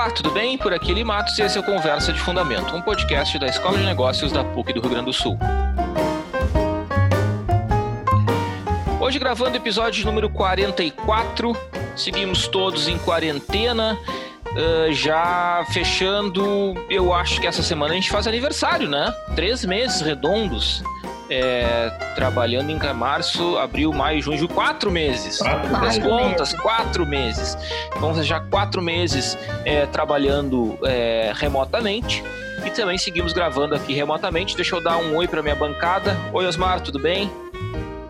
Olá, tudo bem? Por aqui Eli Matos e esse é o Conversa de Fundamento, um podcast da Escola de Negócios da PUC do Rio Grande do Sul. Hoje gravando episódio número 44, seguimos todos em quarentena, uh, já fechando, eu acho que essa semana a gente faz aniversário, né? Três meses redondos é, trabalhando em março, abril, maio, junho, quatro meses. Quatro As contas, quatro meses. Vamos já quatro meses é, trabalhando é, remotamente e também seguimos gravando aqui remotamente. Deixa eu dar um oi para minha bancada. Oi, Osmar, tudo bem?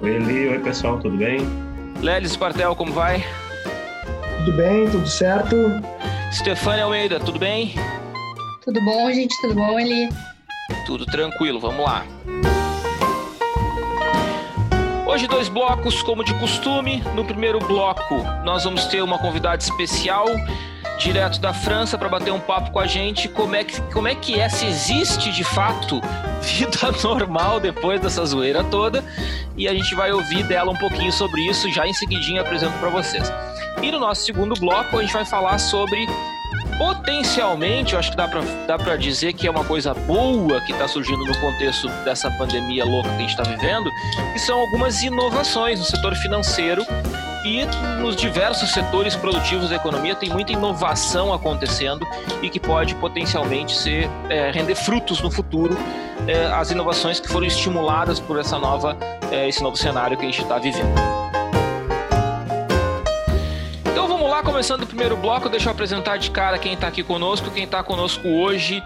Oi, Eli. Oi, pessoal, tudo bem? Lelis Partel, como vai? Tudo bem, tudo certo. Stefania Almeida, tudo bem? Tudo bom, gente? Tudo bom, Eli? Tudo tranquilo, vamos lá. Hoje dois blocos, como de costume. No primeiro bloco, nós vamos ter uma convidada especial, direto da França, para bater um papo com a gente. Como é, que, como é que é, se existe de fato vida normal depois dessa zoeira toda. E a gente vai ouvir dela um pouquinho sobre isso, já em seguidinho apresento para vocês. E no nosso segundo bloco, a gente vai falar sobre potencialmente, eu acho que dá para dá dizer que é uma coisa boa que está surgindo no contexto dessa pandemia louca que a gente está vivendo, que são algumas inovações no setor financeiro e nos diversos setores produtivos da economia tem muita inovação acontecendo e que pode potencialmente ser é, render frutos no futuro é, as inovações que foram estimuladas por essa nova é, esse novo cenário que a gente está vivendo. Começando o primeiro bloco, deixa eu apresentar de cara quem está aqui conosco. Quem está conosco hoje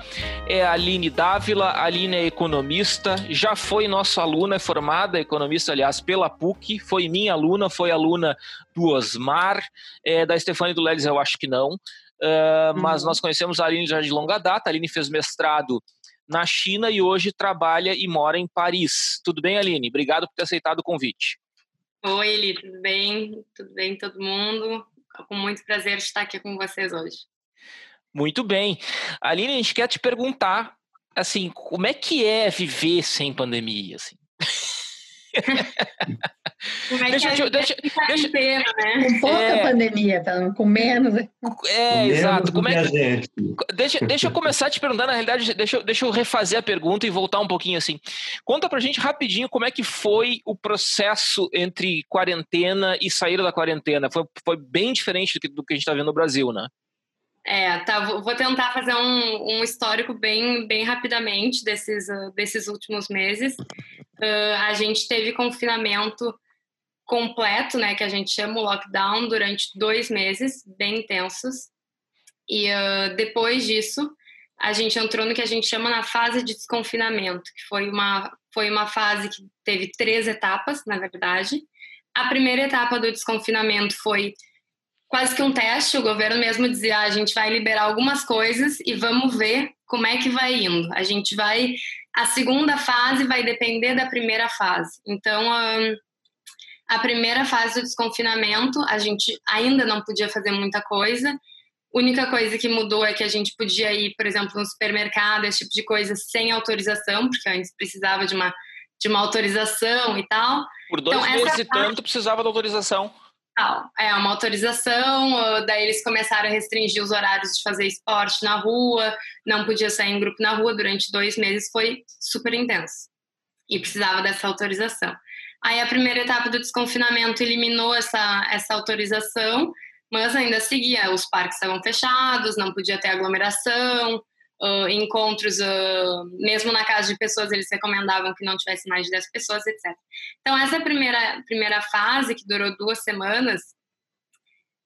é a Aline Dávila. A Aline é economista, já foi nossa aluna, é formada economista, aliás, pela PUC, foi minha aluna, foi aluna do Osmar, é, da Stefania do Lelis, eu acho que não. Uh, mas uhum. nós conhecemos a Aline já de longa data. A Aline fez mestrado na China e hoje trabalha e mora em Paris. Tudo bem, Aline? Obrigado por ter aceitado o convite. Oi, Eli, tudo bem? Tudo bem, todo mundo? Com muito prazer estar aqui com vocês hoje. Muito bem. Aline, a gente quer te perguntar, assim, como é que é viver sem pandemia, assim? Como é deixa, que deixa, deixa, né? Com pouca é, pandemia, com menos. É, com exato. Como é que, deixa, deixa eu começar te perguntando, na realidade, deixa, deixa eu refazer a pergunta e voltar um pouquinho assim. Conta pra gente rapidinho como é que foi o processo entre quarentena e sair da quarentena. Foi, foi bem diferente do que, do que a gente está vendo no Brasil, né? É, tá, vou tentar fazer um, um histórico bem, bem rapidamente desses, uh, desses últimos meses. Uh, a gente teve confinamento completo, né, que a gente chama o lockdown, durante dois meses, bem intensos. E uh, depois disso, a gente entrou no que a gente chama na fase de desconfinamento, que foi uma, foi uma fase que teve três etapas, na verdade. A primeira etapa do desconfinamento foi quase que um teste, o governo mesmo dizia, ah, a gente vai liberar algumas coisas e vamos ver como é que vai indo. A gente vai a segunda fase vai depender da primeira fase. Então, a primeira fase do desconfinamento, a gente ainda não podia fazer muita coisa. A única coisa que mudou é que a gente podia ir, por exemplo, no supermercado, esse tipo de coisa, sem autorização, porque antes precisava de uma, de uma autorização e tal. Por dois então, meses e tanto precisava da autorização. É, uma autorização, daí eles começaram a restringir os horários de fazer esporte na rua, não podia sair em grupo na rua durante dois meses, foi super intenso. E precisava dessa autorização. Aí a primeira etapa do desconfinamento eliminou essa, essa autorização, mas ainda seguia, os parques estavam fechados, não podia ter aglomeração, uh, encontros, uh, mesmo na casa de pessoas, eles recomendavam que não tivesse mais de 10 pessoas, etc. Então, essa primeira, primeira fase, que durou duas semanas,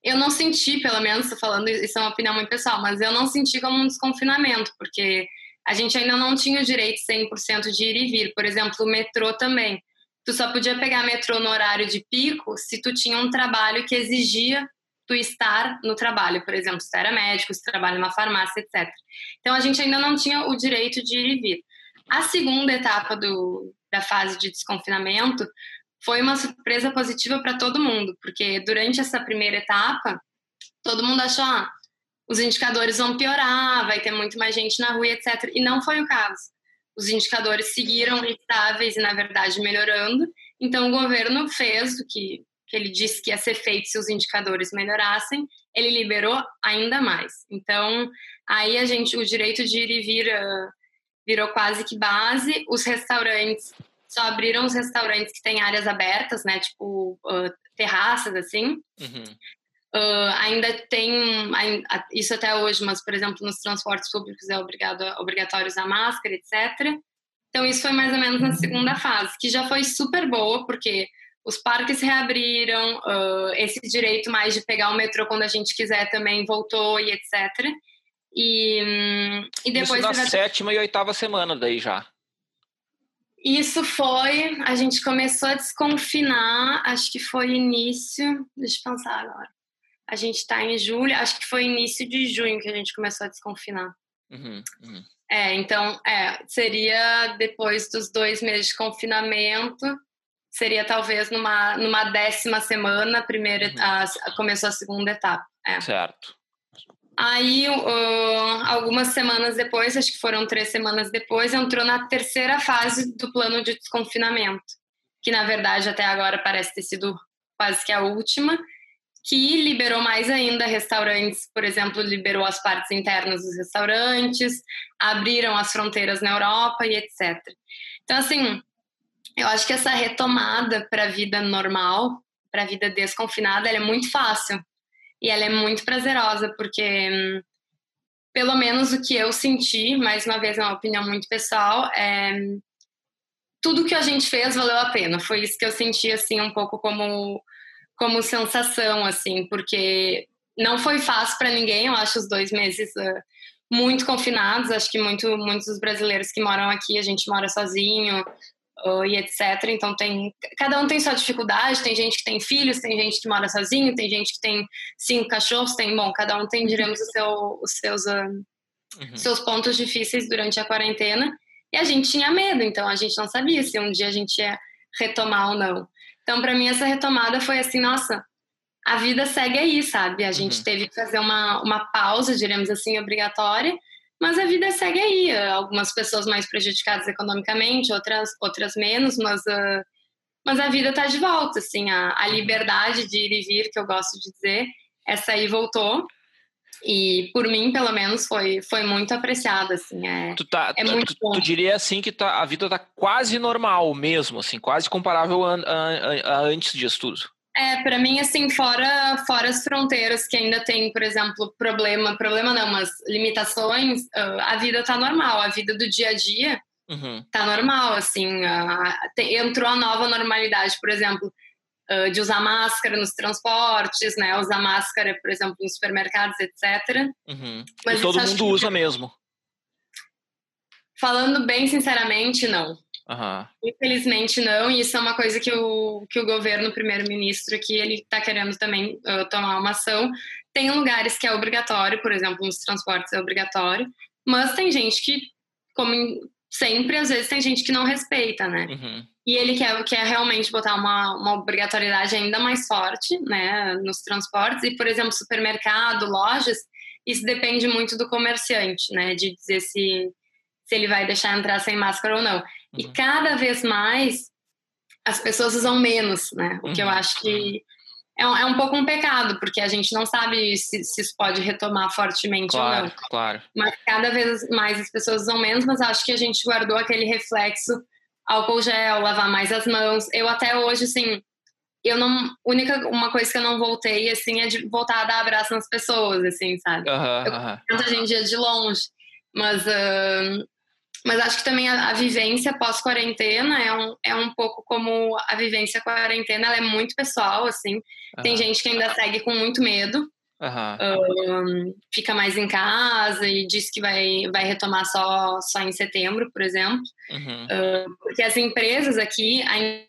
eu não senti, pelo menos, falando, isso é uma opinião muito pessoal, mas eu não senti como um desconfinamento, porque a gente ainda não tinha o direito 100% de ir e vir. Por exemplo, o metrô também. Tu só podia pegar metrô no horário de pico se tu tinha um trabalho que exigia tu estar no trabalho, por exemplo, se tu era médico, se trabalha numa farmácia, etc. Então a gente ainda não tinha o direito de ir e vir. A segunda etapa do, da fase de desconfinamento foi uma surpresa positiva para todo mundo, porque durante essa primeira etapa, todo mundo achou, ah, os indicadores vão piorar, vai ter muito mais gente na rua, etc. E não foi o caso. Os indicadores seguiram estáveis e, na verdade, melhorando. Então, o governo fez o que que ele disse que ia ser feito se os indicadores melhorassem, ele liberou ainda mais. Então, aí a gente, o direito de ir e vir uh, virou quase que base. Os restaurantes só abriram os restaurantes que têm áreas abertas, né? Tipo uh, terraças, assim. Uhum. Uh, ainda tem isso até hoje, mas por exemplo nos transportes públicos é obrigado, obrigatório usar máscara, etc. Então isso foi mais ou menos na segunda fase, que já foi super boa porque os parques reabriram, uh, esse direito mais de pegar o metrô quando a gente quiser também voltou e etc. E, hum, e depois isso na sétima e oitava semana daí já. Isso foi, a gente começou a desconfinar, acho que foi início, deixa eu pensar agora. A gente está em julho, acho que foi início de junho que a gente começou a desconfinar. Uhum, uhum. É, então, é, seria depois dos dois meses de confinamento, seria talvez numa, numa décima semana, primeira, uhum. a, a, começou a segunda etapa. É. Certo. Aí, uh, algumas semanas depois, acho que foram três semanas depois, entrou na terceira fase do plano de desconfinamento, que na verdade até agora parece ter sido quase que a última, que liberou mais ainda restaurantes, por exemplo, liberou as partes internas dos restaurantes, abriram as fronteiras na Europa e etc. Então, assim, eu acho que essa retomada para a vida normal, para a vida desconfinada, ela é muito fácil. E ela é muito prazerosa, porque pelo menos o que eu senti, mais uma vez é uma opinião muito pessoal, é tudo que a gente fez valeu a pena. Foi isso que eu senti assim um pouco como como sensação assim, porque não foi fácil para ninguém, eu acho os dois meses uh, muito confinados, acho que muito muitos dos brasileiros que moram aqui, a gente mora sozinho, e etc. Então tem cada um tem sua dificuldade. Tem gente que tem filhos, tem gente que mora sozinho, tem gente que tem cinco cachorros. Tem bom, cada um tem diremos os, seu, os seus uh, uhum. seus pontos difíceis durante a quarentena. E a gente tinha medo, então a gente não sabia se um dia a gente ia retomar ou não. Então para mim essa retomada foi assim, nossa, a vida segue aí, sabe? A gente uhum. teve que fazer uma, uma pausa, diremos assim, obrigatória, mas a vida segue aí. Algumas pessoas mais prejudicadas economicamente, outras, outras menos, mas, uh, mas a vida está de volta. Assim, a, a liberdade de ir e vir, que eu gosto de dizer, essa aí voltou. E por mim, pelo menos, foi, foi muito apreciada, assim, é, tu tá, é muito tu, tu, diria, assim, que tá, a vida tá quase normal mesmo, assim, quase comparável a, a, a antes disso tudo. É, para mim, assim, fora, fora as fronteiras que ainda tem, por exemplo, problema, problema não, mas limitações, ah, a vida tá normal, a vida do dia a dia uhum. tá normal, assim, entrou a nova normalidade, por exemplo, ah, de usar máscara nos transportes, né, usar máscara, por exemplo, nos supermercados, etc. Uhum. Mas e todo mundo usa mesmo. Falando bem sinceramente, não. Uhum. Infelizmente não, e isso é uma coisa que o, que o governo, o primeiro-ministro aqui, ele está querendo também uh, tomar uma ação. Tem lugares que é obrigatório, por exemplo, nos transportes é obrigatório, mas tem gente que, como sempre, às vezes tem gente que não respeita, né? Uhum. E ele quer, quer realmente botar uma, uma obrigatoriedade ainda mais forte, né, nos transportes. E, por exemplo, supermercado, lojas, isso depende muito do comerciante, né, de dizer se, se ele vai deixar entrar sem máscara ou não. E uhum. cada vez mais as pessoas usam menos, né? O que eu uhum. acho que é um, é um pouco um pecado, porque a gente não sabe se, se isso pode retomar fortemente claro, ou não. Claro. Mas cada vez mais as pessoas usam menos, mas acho que a gente guardou aquele reflexo álcool gel, lavar mais as mãos. Eu até hoje, assim, eu não. Única uma coisa que eu não voltei, assim, é de voltar a dar abraço nas pessoas, assim, sabe? Uhum, eu, uhum. a gente ia de longe. Mas uh, mas acho que também a, a vivência pós-quarentena é um, é um pouco como a vivência quarentena, ela é muito pessoal, assim. Uhum. Tem gente que ainda segue com muito medo, uhum. um, fica mais em casa e diz que vai, vai retomar só, só em setembro, por exemplo. Uhum. Uh, porque as empresas aqui ainda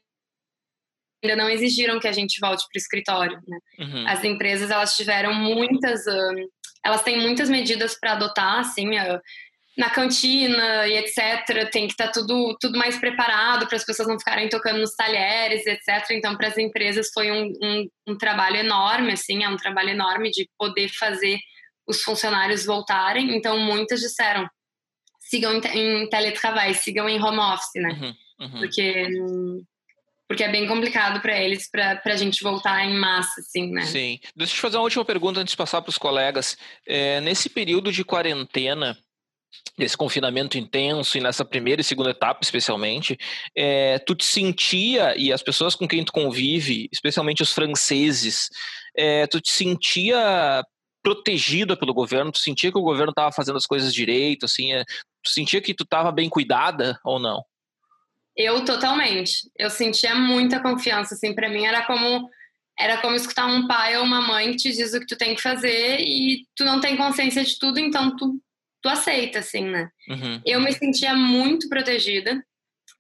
não exigiram que a gente volte para o escritório. Né? Uhum. As empresas elas tiveram muitas, uh, elas têm muitas medidas para adotar, assim. Uh, na cantina e etc. Tem que estar tá tudo, tudo mais preparado para as pessoas não ficarem tocando nos talheres, etc. Então, para as empresas foi um, um, um, trabalho enorme, assim, é um trabalho enorme de poder fazer os funcionários voltarem. Então, muitas disseram, sigam em, em teletrabalho, sigam em home office, né? Uhum, uhum. Porque porque é bem complicado para eles, para a gente voltar em massa, assim, né? Sim. Deixa eu te fazer uma última pergunta antes de passar para os colegas. É, nesse período de quarentena, desse confinamento intenso e nessa primeira e segunda etapa especialmente, é, tu te sentia, e as pessoas com quem tu convive, especialmente os franceses, é, tu te sentia protegida pelo governo? Tu sentia que o governo estava fazendo as coisas direito? Assim, é, tu sentia que tu estava bem cuidada ou não? Eu totalmente. Eu sentia muita confiança, assim, para mim era como era como escutar um pai ou uma mãe que te diz o que tu tem que fazer e tu não tem consciência de tudo, então tu, tu aceita, assim, né? Uhum. Eu me sentia muito protegida.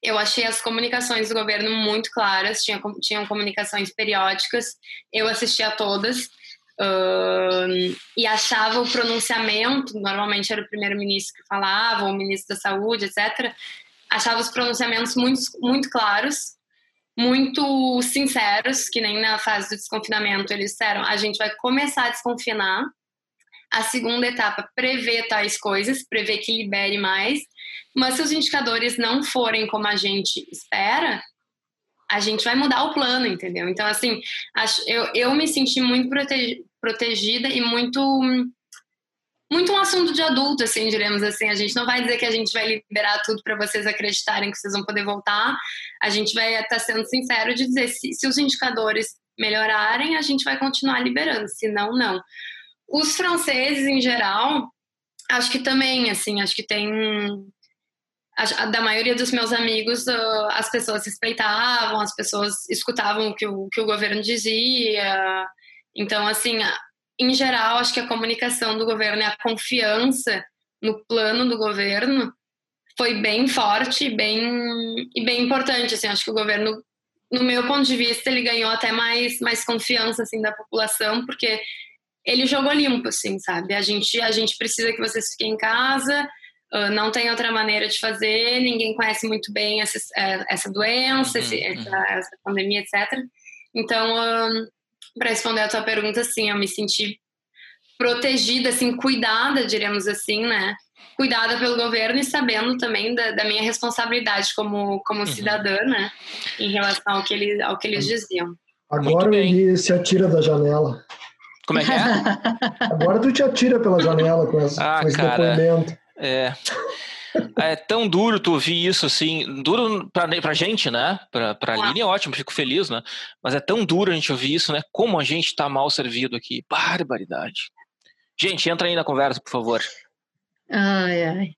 Eu achei as comunicações do governo muito claras, tinha, tinham comunicações periódicas, eu assistia a todas. Uh, e achava o pronunciamento, normalmente era o primeiro-ministro que falava, ou o ministro da saúde, etc achava os pronunciamentos muito, muito claros, muito sinceros, que nem na fase do desconfinamento eles disseram: a gente vai começar a desconfinar. A segunda etapa prevê tais coisas, prevê que libere mais, mas se os indicadores não forem como a gente espera, a gente vai mudar o plano, entendeu? Então, assim, eu, eu me senti muito protegida e muito muito um assunto de adulto, assim, diremos assim. A gente não vai dizer que a gente vai liberar tudo para vocês acreditarem que vocês vão poder voltar. A gente vai estar sendo sincero de dizer se, se os indicadores melhorarem, a gente vai continuar liberando, se não, não. Os franceses, em geral, acho que também, assim, acho que tem. Da maioria dos meus amigos, as pessoas respeitavam, as pessoas escutavam o que o, que o governo dizia. Então, assim, em geral, acho que a comunicação do governo e a confiança no plano do governo foi bem forte e bem, e bem importante. Assim, acho que o governo, no meu ponto de vista, ele ganhou até mais, mais confiança assim, da população, porque ele jogou limpo, assim, sabe? A gente, a gente precisa que vocês fiquem em casa, uh, não tem outra maneira de fazer, ninguém conhece muito bem essa, é, essa doença, uhum, esse, uhum. essa, essa, pandemia, etc. Então, uh, para responder a tua pergunta, sim, eu me senti protegida, assim, cuidada, diremos assim, né? Cuidada pelo governo e sabendo também da, da minha responsabilidade como, como uhum. cidadã, né? Em relação ao que, ele, ao que eles diziam. Agora ele se atira da janela. Como é que é? Agora tu te atira pela janela com, esse, ah, com esse cara, depoimento. É. É tão duro tu ouvir isso, assim, duro pra, pra gente, né? Pra, pra Aline é ótimo, fico feliz, né? Mas é tão duro a gente ouvir isso, né? Como a gente tá mal servido aqui. Barbaridade. Gente, entra aí na conversa, por favor. Ai, ai.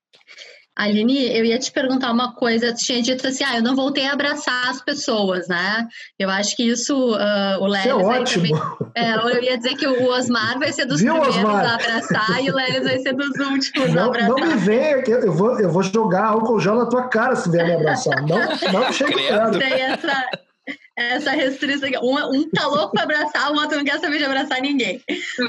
Aline, eu ia te perguntar uma coisa. Tu tinha dito assim, ah, eu não voltei a abraçar as pessoas, né? Eu acho que isso, uh, o Lelis... é ótimo. Também, é, eu ia dizer que o Osmar vai ser dos Viu, primeiros Osmar? a abraçar e o Lelis vai ser dos últimos não, a abraçar. Não me venha, eu vou, eu vou jogar álcool gel na tua cara se vier me abraçar. Não, não chega perto. Tem essa, essa restrição. Um, um tá louco para abraçar, o outro não quer saber de abraçar ninguém.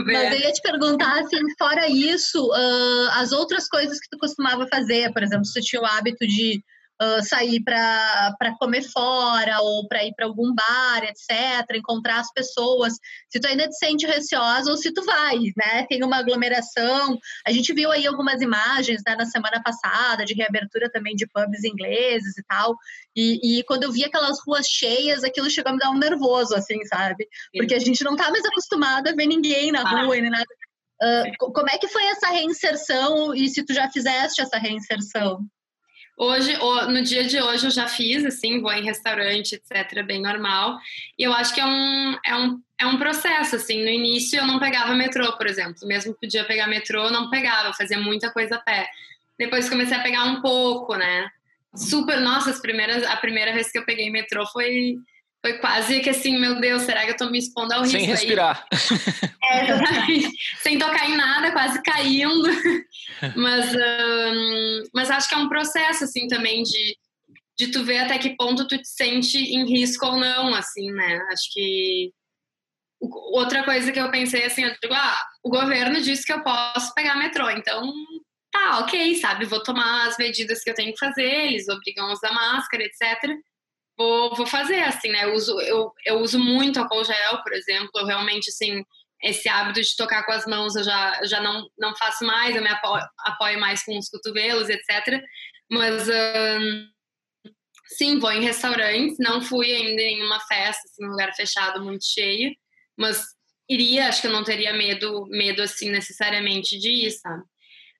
Mas eu ia te perguntar, assim, fora isso, uh, as outras coisas que tu costumava fazer, por exemplo, se tu tinha o hábito de uh, sair para comer fora ou para ir para algum bar, etc., encontrar as pessoas, se tu ainda te sente receosa ou se tu vai, né? Tem uma aglomeração. A gente viu aí algumas imagens né, na semana passada de reabertura também de pubs ingleses e tal. E, e quando eu vi aquelas ruas cheias, aquilo chegou a me dar um nervoso, assim, sabe? Porque a gente não tá mais acostumado a ver ninguém na rua e nem nada. Uh, como é que foi essa reinserção e se tu já fizeste essa reinserção? Hoje, no dia de hoje, eu já fiz, assim, vou em restaurante, etc., bem normal. E eu acho que é um, é um, é um processo, assim. No início, eu não pegava metrô, por exemplo. Mesmo que podia pegar metrô, não pegava, fazia muita coisa a pé. Depois comecei a pegar um pouco, né? Super, nossa, as primeiras, a primeira vez que eu peguei metrô foi foi quase que assim, meu Deus, será que eu tô me expondo ao risco? Sem respirar. É, Sem tocar em nada, quase caindo. Mas, um, mas acho que é um processo, assim, também de, de tu ver até que ponto tu te sente em risco ou não, assim, né? Acho que outra coisa que eu pensei assim, eu digo, ah, o governo disse que eu posso pegar metrô, então tá, ok, sabe, vou tomar as medidas que eu tenho que fazer, eles obrigam a usar máscara, etc vou, vou fazer, assim, né? Eu uso, eu, eu uso muito álcool gel, por exemplo. Eu realmente, assim, esse hábito de tocar com as mãos eu já, já não, não faço mais. Eu me apoio, apoio mais com os cotovelos, etc. Mas, Sim, vou em restaurantes, não fui ainda em nenhuma festa, assim, um lugar fechado, muito cheio, mas iria, acho que eu não teria medo, medo assim, necessariamente de ir, sabe?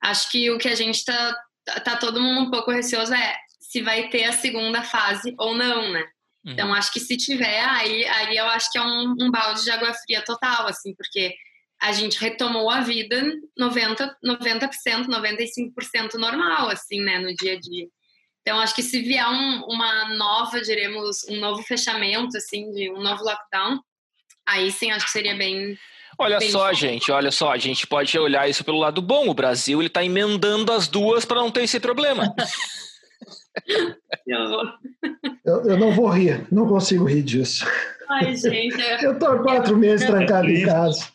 Acho que o que a gente tá, tá todo mundo um pouco receoso é se vai ter a segunda fase ou não, né? Uhum. Então, acho que se tiver, aí, aí eu acho que é um, um balde de água fria total, assim, porque a gente retomou a vida 90%, 90% 95% normal, assim, né, no dia a dia. Então, acho que se vier um, uma nova, diremos, um novo fechamento, assim, de um novo lockdown, aí sim acho que seria bem. Olha bem só, gente, olha só, a gente pode olhar isso pelo lado bom. O Brasil ele está emendando as duas para não ter esse problema. eu, eu não vou rir, não consigo rir disso. Ai, gente. É eu estou há quatro meses trancado em casa.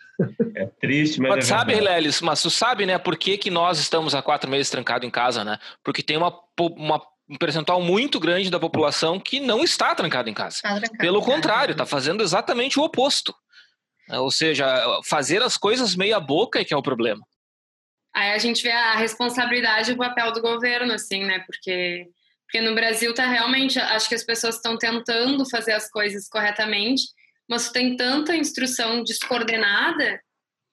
É triste, mas. Mas é sabe, Lelis, mas tu sabe, né, por que, que nós estamos há quatro meses trancados em casa, né? Porque tem uma, uma um percentual muito grande da população que não está trancado em casa. Tá trancado Pelo contrário, está fazendo exatamente o oposto. Ou seja, fazer as coisas meia boca é que é o problema. Aí a gente vê a responsabilidade e o papel do governo, assim, né? Porque, porque no Brasil tá realmente, acho que as pessoas estão tentando fazer as coisas corretamente, mas tem tanta instrução descoordenada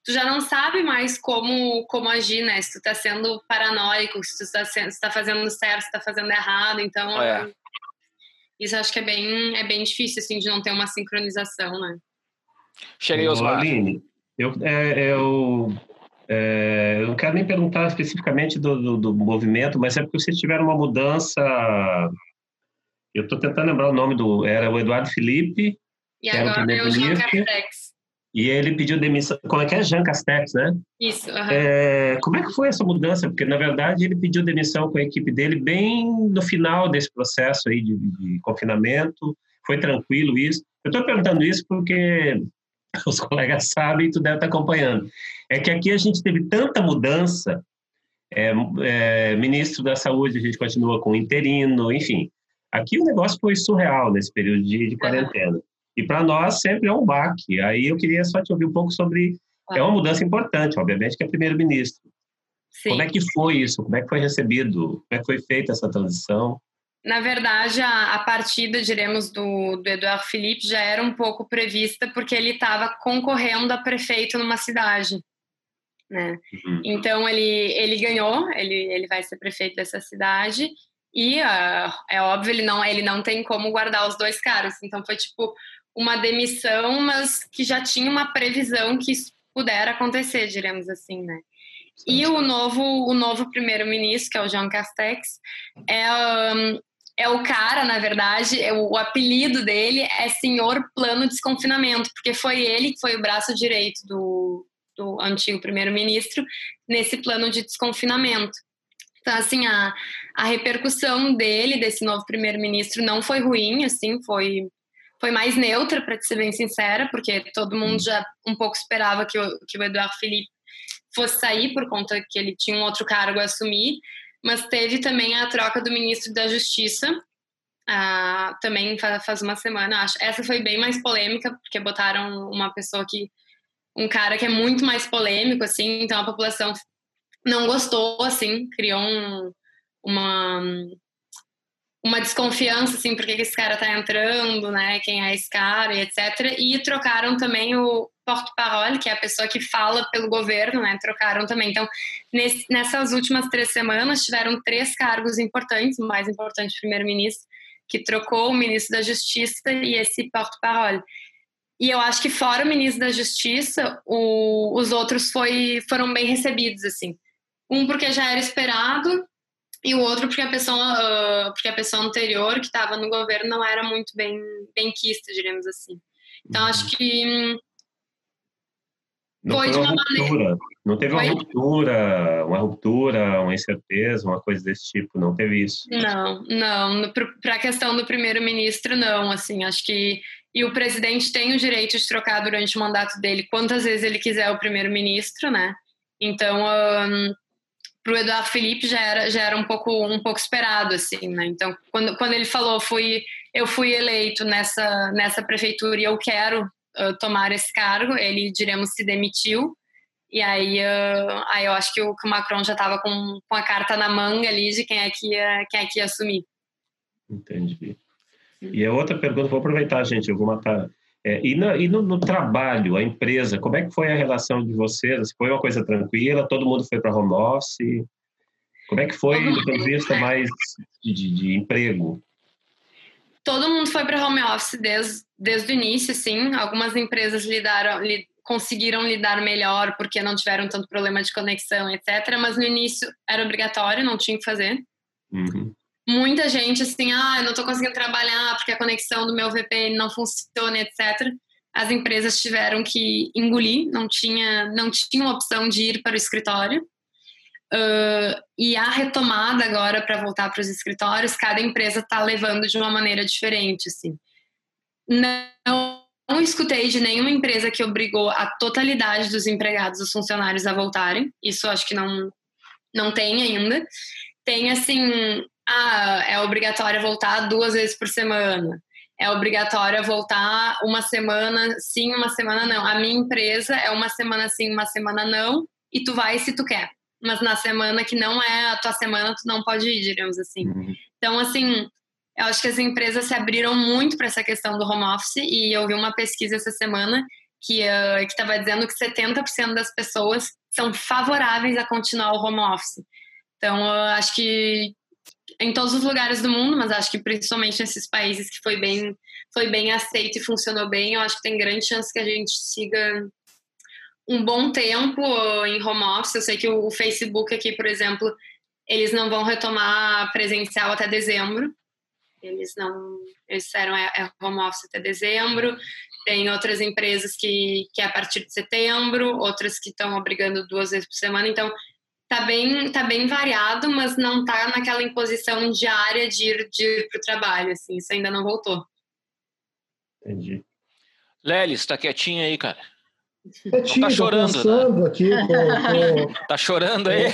tu já não sabe mais como, como agir, né? Se tu tá sendo paranoico, se tu tá, se tá fazendo certo, se tá fazendo errado. Então, é. isso acho que é bem, é bem difícil, assim, de não ter uma sincronização, né? Cheguei, Osmar. Aline, eu, é, eu, é, eu não quero nem perguntar especificamente do, do, do, movimento, mas é porque vocês tiveram uma mudança... Eu estou tentando lembrar o nome do... Era o Eduardo Felipe... E agora é o João Capex. E ele pediu demissão. Como é que é? Jean Castex, né? Isso. Uhum. É, como é que foi essa mudança? Porque, na verdade, ele pediu demissão com a equipe dele bem no final desse processo aí de, de confinamento. Foi tranquilo isso. Eu estou perguntando isso porque os colegas sabem e tu deve estar acompanhando. É que aqui a gente teve tanta mudança. É, é, ministro da Saúde, a gente continua com interino, enfim. Aqui o negócio foi surreal nesse período de, de quarentena. Uhum. E para nós sempre é um baque. Aí eu queria só te ouvir um pouco sobre. É uma mudança importante, obviamente, que é primeiro-ministro. Como é que foi isso? Como é que foi recebido? Como é que foi feita essa transição? Na verdade, a, a partida, diremos, do, do Eduardo Felipe já era um pouco prevista, porque ele estava concorrendo a prefeito numa cidade. Né? Uhum. Então, ele, ele ganhou, ele, ele vai ser prefeito dessa cidade, e uh, é óbvio, ele não, ele não tem como guardar os dois caras. Então, foi tipo uma demissão, mas que já tinha uma previsão que isso pudera acontecer, diremos assim, né? E o novo, o novo primeiro-ministro, que é o Jean Castex, é, um, é o cara, na verdade, é o, o, apelido dele é Senhor Plano de Desconfinamento, porque foi ele que foi o braço direito do, do antigo primeiro-ministro nesse plano de desconfinamento. Então, assim, a, a repercussão dele, desse novo primeiro-ministro, não foi ruim, assim, foi foi mais neutra, para ser bem sincera, porque todo mundo já um pouco esperava que o, que o Eduardo Felipe fosse sair por conta que ele tinha um outro cargo a assumir, mas teve também a troca do ministro da Justiça, ah, também faz uma semana, acho. Essa foi bem mais polêmica, porque botaram uma pessoa que. Um cara que é muito mais polêmico, assim, então a população não gostou, assim, criou um, uma uma desconfiança, assim, por que esse cara tá entrando, né, quem é esse cara e etc. E trocaram também o porte-parole, que é a pessoa que fala pelo governo, né, trocaram também. Então, nesse, nessas últimas três semanas, tiveram três cargos importantes, o mais importante, primeiro-ministro, que trocou o ministro da Justiça e esse porte-parole. E eu acho que fora o ministro da Justiça, o, os outros foi, foram bem recebidos, assim. Um porque já era esperado, e o outro porque a pessoa, uh, porque a pessoa anterior que estava no governo não era muito bem bem quista, diremos assim. Então uhum. acho que não foi, de uma, uma ruptura. Não teve uma foi? ruptura, uma ruptura, uma incerteza, uma coisa desse tipo. Não teve isso. Não, não. Para a questão do primeiro-ministro, não. Assim, acho que e o presidente tem o direito de trocar durante o mandato dele quantas vezes ele quiser o primeiro-ministro, né? Então, um, para o Eduardo Felipe já era, já era um pouco um pouco esperado assim, né? Então, quando, quando ele falou fui eu fui eleito nessa nessa prefeitura e eu quero uh, tomar esse cargo, ele diremos se demitiu. E aí, uh, aí eu acho que o, que o Macron já estava com, com a carta na manga ali de quem é que ia, quem é que ia assumir. Entendi. E a outra pergunta, vou aproveitar, gente, eu vou matar. É, e, no, e no, no, trabalho, a empresa, como é que foi a relação de vocês? Foi uma coisa tranquila? Todo mundo foi para home office? Como é que foi, do ponto de vista mais de, de, de emprego? Todo mundo foi para home office desde, desde o início, sim. Algumas empresas lidaram, li, conseguiram lidar melhor porque não tiveram tanto problema de conexão, etc. Mas no início era obrigatório, não tinha que fazer. Uhum. Muita gente assim, ah, eu não estou conseguindo trabalhar porque a conexão do meu VPN não funciona, etc. As empresas tiveram que engolir, não tinha, não tinha opção de ir para o escritório. Uh, e a retomada agora para voltar para os escritórios, cada empresa está levando de uma maneira diferente, assim. Não não escutei de nenhuma empresa que obrigou a totalidade dos empregados, dos funcionários a voltarem. Isso acho que não, não tem ainda. Tem assim, ah, é obrigatório voltar duas vezes por semana. É obrigatório voltar uma semana sim, uma semana não. A minha empresa é uma semana sim, uma semana não, e tu vai se tu quer. Mas na semana que não é a tua semana, tu não pode ir, digamos assim. Uhum. Então, assim, eu acho que as empresas se abriram muito para essa questão do home office e eu vi uma pesquisa essa semana que uh, estava dizendo que 70% das pessoas são favoráveis a continuar o home office. Então, uh, acho que em todos os lugares do mundo, mas acho que principalmente nesses países que foi bem, foi bem aceito e funcionou bem, eu acho que tem grande chance que a gente siga um bom tempo em home office. Eu sei que o Facebook aqui, por exemplo, eles não vão retomar presencial até dezembro. Eles não, eles disseram é, é home office até dezembro. Tem outras empresas que, que é a partir de setembro, outras que estão obrigando duas vezes por semana. Então, tá bem, tá bem variado, mas não tá naquela imposição diária de ir, de ir para o trabalho, assim, isso ainda não voltou. Entendi. Lelis, tá quietinha aí, cara. Quietinho, tá chorando, né? aqui. Tô, tô... Tá chorando aí?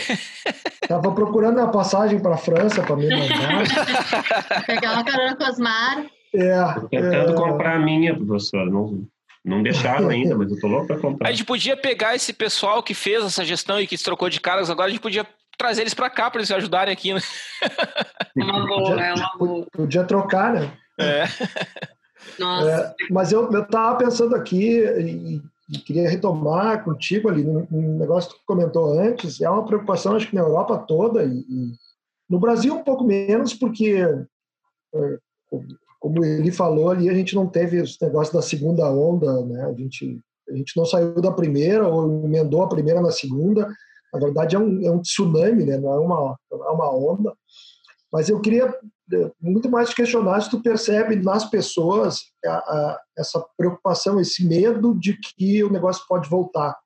Tava procurando a passagem para a França para me mandar. Pegar uma carona com Osmar. É, tô tentando é... comprar a minha, professor. Não, não deixaram ainda, mas eu tô louco para comprar. A gente podia pegar esse pessoal que fez essa gestão e que se trocou de cargos agora, a gente podia trazer eles para cá para eles ajudarem aqui, né? Uma boa, podia, é uma boa. Podia trocar, né? É. Nossa. É, mas eu, eu tava pensando aqui, e e queria retomar contigo ali um negócio que tu comentou antes, é uma preocupação acho que na Europa toda e, e no Brasil um pouco menos porque é, como ele falou ali a gente não teve os negócios da segunda onda, né? A gente a gente não saiu da primeira ou emendou a primeira na segunda. Na verdade é um, é um tsunami, né? Não é uma é uma onda. Mas eu queria muito mais questionar se tu percebe nas pessoas a, a, essa preocupação, esse medo de que o negócio pode voltar.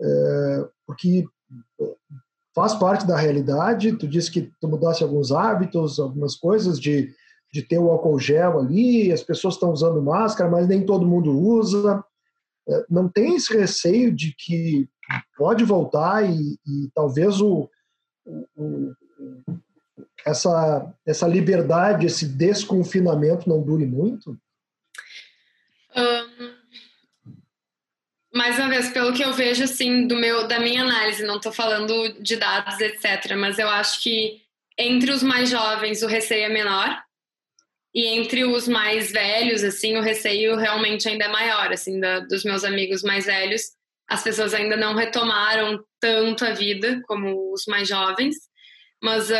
É, porque faz parte da realidade, tu disse que tu mudasse alguns hábitos, algumas coisas de, de ter o álcool gel ali, as pessoas estão usando máscara, mas nem todo mundo usa. É, não tem esse receio de que pode voltar e, e talvez o, o essa, essa liberdade, esse desconfinamento não dure muito? Um, mais uma vez, pelo que eu vejo, assim, do meu, da minha análise, não estou falando de dados, etc., mas eu acho que entre os mais jovens o receio é menor e entre os mais velhos, assim, o receio realmente ainda é maior, assim, da, dos meus amigos mais velhos, as pessoas ainda não retomaram tanto a vida como os mais jovens, mas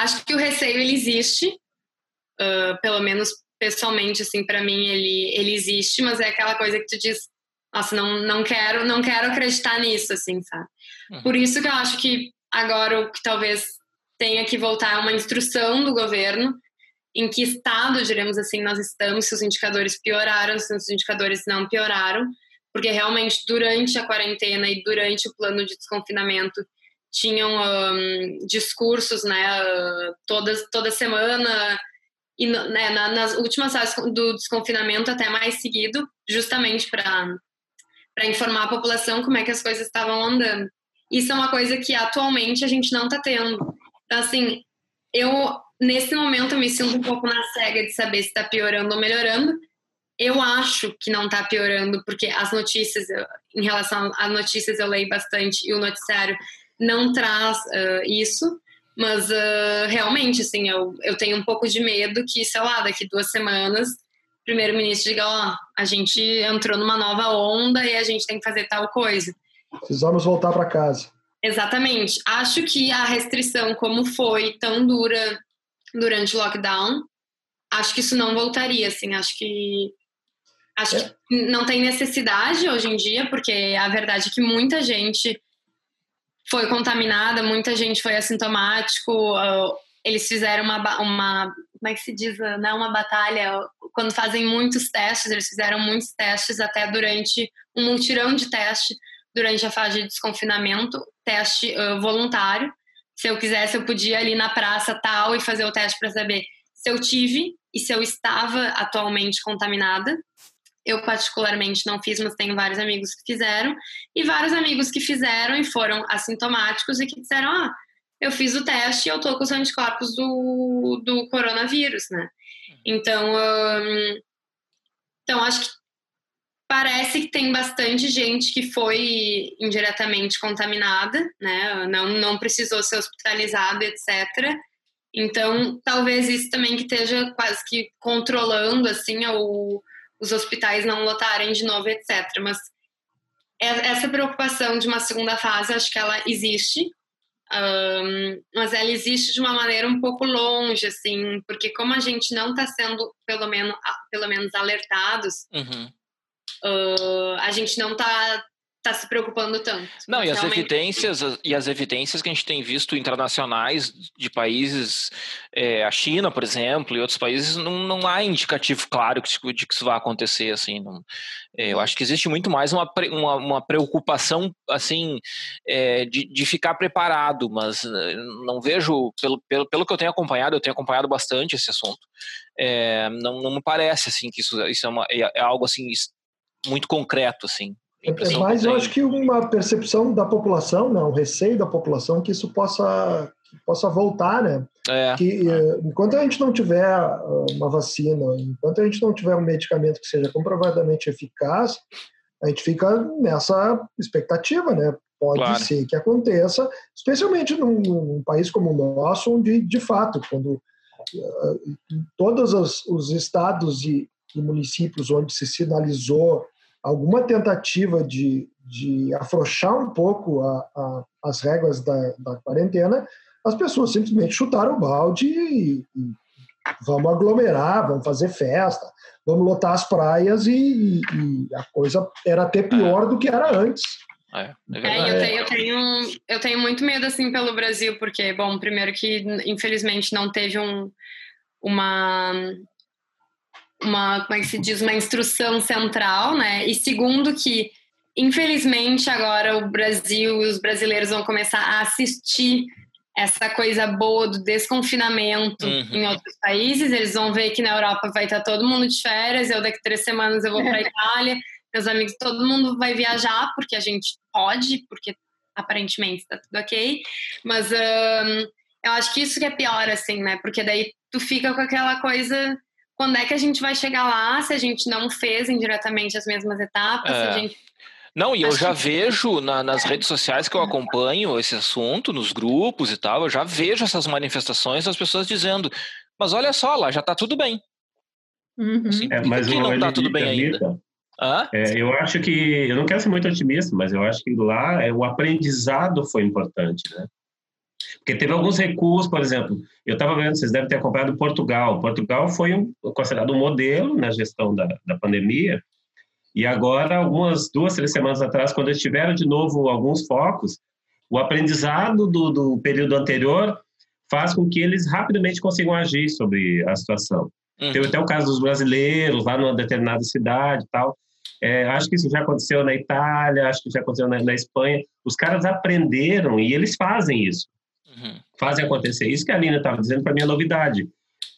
Acho que o receio ele existe, uh, pelo menos pessoalmente, assim, para mim ele, ele existe, mas é aquela coisa que tu diz, nossa, não, não quero, não quero acreditar nisso, assim, sabe? Uhum. Por isso que eu acho que agora o que talvez tenha que voltar é uma instrução do governo em que estado, diremos assim, nós estamos, se os indicadores pioraram, se os indicadores não pioraram, porque realmente durante a quarentena e durante o plano de desconfinamento tinham um, discursos, né, todas, toda semana e né, nas últimas fases do desconfinamento até mais seguido, justamente para para informar a população como é que as coisas estavam andando. Isso é uma coisa que atualmente a gente não está tendo. Então, assim, eu nesse momento eu me sinto um pouco na cega de saber se está piorando ou melhorando. Eu acho que não está piorando, porque as notícias, em relação às notícias, eu leio bastante e o noticiário não traz uh, isso, Mas uh, realmente, assim, eu, eu tenho um pouco de medo que, sei lá, daqui duas semanas o primeiro-ministro diga, ó, oh, a gente entrou numa nova onda e a gente tem que fazer tal coisa. Precisamos voltar para casa. Exatamente. Acho que a restrição, como foi tão dura durante o lockdown, acho que isso não voltaria, assim, acho que acho é. que não tem necessidade hoje em dia, porque a verdade é que muita gente foi contaminada, muita gente foi assintomático, eles fizeram uma, uma como é que se diz, não é uma batalha, quando fazem muitos testes, eles fizeram muitos testes até durante um multirão de teste durante a fase de desconfinamento, teste uh, voluntário. Se eu quisesse, eu podia ali na praça tal e fazer o teste para saber se eu tive e se eu estava atualmente contaminada. Eu, particularmente, não fiz, mas tenho vários amigos que fizeram. E vários amigos que fizeram e foram assintomáticos e que disseram: ah, eu fiz o teste e eu tô com os anticorpos do, do coronavírus, né? Então, hum, então, acho que parece que tem bastante gente que foi indiretamente contaminada, né? Não, não precisou ser hospitalizado, etc. Então, talvez isso também que esteja quase que controlando, assim, o, os hospitais não lotarem de novo, etc. Mas essa preocupação de uma segunda fase, acho que ela existe, um, mas ela existe de uma maneira um pouco longe, assim, porque como a gente não está sendo, pelo menos, pelo menos alertados, uhum uh, a gente não está tá se preocupando tanto. Não, e as realmente... evidências e as evidências que a gente tem visto internacionais de países, é, a China, por exemplo, e outros países, não, não há indicativo claro de que isso vai acontecer, assim. Não, é, eu acho que existe muito mais uma, uma, uma preocupação, assim, é, de, de ficar preparado, mas eh, não vejo, pelo, pelo, pelo que eu tenho acompanhado, eu tenho acompanhado bastante esse assunto, é, não, não me parece, assim, que isso, isso é, uma, é, é algo, assim, muito concreto, assim. É, é mais, eu acho que uma percepção da população, né, um receio da população que isso possa, que possa voltar, né? É. Que é. enquanto a gente não tiver ah, uma vacina, enquanto a gente não tiver um medicamento que seja comprovadamente eficaz, a gente fica nessa expectativa, né? Pode claro. ser que aconteça, especialmente num, num, país como o nosso, onde, de fato, quando uh, todos os, os estados e, e municípios onde se sinalizou alguma tentativa de, de afrouxar um pouco a, a, as regras da, da, quarentena, as pessoas simplesmente chutaram o balde e, e, vamos aglomerar, vamos fazer festa, vamos lotar as praias e, e a coisa era até pior do que era antes. É, é, é eu, tenho, eu, tenho, eu tenho muito medo assim pelo Brasil, porque, bom, primeiro que infelizmente não teve um, uma uma, como é que se diz, uma instrução central, né? E segundo que, infelizmente, agora o Brasil e os brasileiros vão começar a assistir essa coisa boa do desconfinamento uhum. em outros países. Eles vão ver que na Europa vai estar todo mundo de férias, eu daqui três semanas eu vou para a Itália, meus amigos, todo mundo vai viajar, porque a gente pode, porque aparentemente está tudo ok. Mas um, eu acho que isso que é pior, assim, né? Porque daí tu fica com aquela coisa quando é que a gente vai chegar lá se a gente não fez indiretamente as mesmas etapas? É. Gente... Não, e eu já que... vejo na, nas redes sociais que eu acompanho esse assunto, nos grupos e tal, eu já vejo essas manifestações das pessoas dizendo, mas olha só, lá já está tudo bem. Uhum. Assim, é, mas que não está tudo bem ainda? É, eu acho que, eu não quero ser muito otimista, mas eu acho que lá é, o aprendizado foi importante, né? Porque teve alguns recuos, por exemplo, eu estava vendo, vocês devem ter acompanhado Portugal. Portugal foi um, considerado um modelo na gestão da, da pandemia, e agora, algumas duas, três semanas atrás, quando eles tiveram de novo alguns focos, o aprendizado do, do período anterior faz com que eles rapidamente consigam agir sobre a situação. Uhum. Tem até o caso dos brasileiros lá numa determinada cidade tal. É, acho que isso já aconteceu na Itália, acho que já aconteceu na, na Espanha. Os caras aprenderam e eles fazem isso uhum. fazem acontecer. Isso que a Lina estava dizendo para mim é novidade.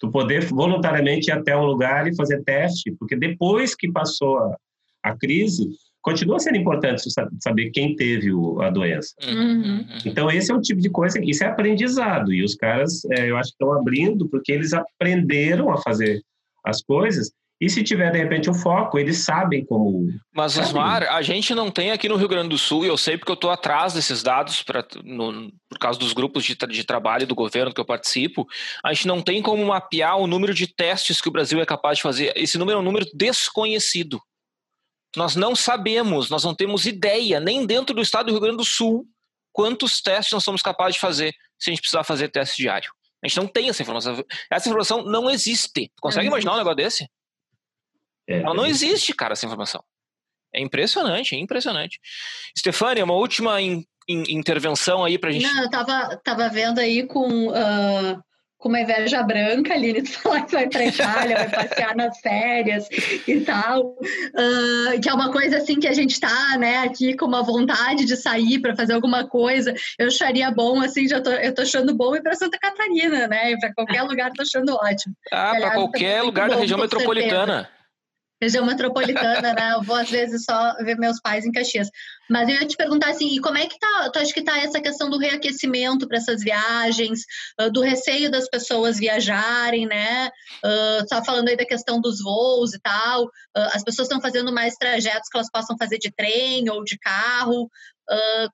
Tu poder voluntariamente ir até um lugar e fazer teste, porque depois que passou a, a crise, continua sendo importante saber quem teve o, a doença. Uhum. uhum. Então, esse é um tipo de coisa, isso é aprendizado, e os caras, é, eu acho que estão abrindo, porque eles aprenderam a fazer as coisas, E se tiver, de repente, um foco, eles sabem como. Mas, Osmar, a gente não tem aqui no Rio Grande do Sul, e eu sei porque eu estou atrás desses dados pra, no, por causa dos grupos de, de trabalho do governo que eu participo, a gente não tem como mapear o número de testes que o Brasil é capaz de fazer. Esse número é um número desconhecido. Nós não sabemos, nós não temos ideia, nem dentro do estado do Rio Grande do Sul, quantos testes nós somos capazes de fazer se a gente precisar fazer teste diário. A gente não tem essa informação. Essa informação não existe. consegue imaginar um negócio desse? É, Ela não existe, cara, essa informação. É impressionante, é impressionante. Stefania, uma última in, in, intervenção aí pra gente. Não, eu tava, tava vendo aí com, uh, com uma inveja branca, Aline, tu falar que vai pra Itália, vai passear nas férias e tal. Uh, que é uma coisa assim que a gente tá, né, aqui com uma vontade de sair para fazer alguma coisa. Eu acharia bom, assim, já tô, eu tô achando bom ir para Santa Catarina, né? Para qualquer lugar tô achando ótimo. Ah, para qualquer lugar da região metropolitana. Certeza região metropolitana, né? Eu vou às vezes só ver meus pais em Caxias. Mas eu ia te perguntar assim, e como é que tá, tu acha que tá essa questão do reaquecimento para essas viagens, uh, do receio das pessoas viajarem, né? Uh, tá falando aí da questão dos voos e tal. Uh, as pessoas estão fazendo mais trajetos que elas possam fazer de trem ou de carro.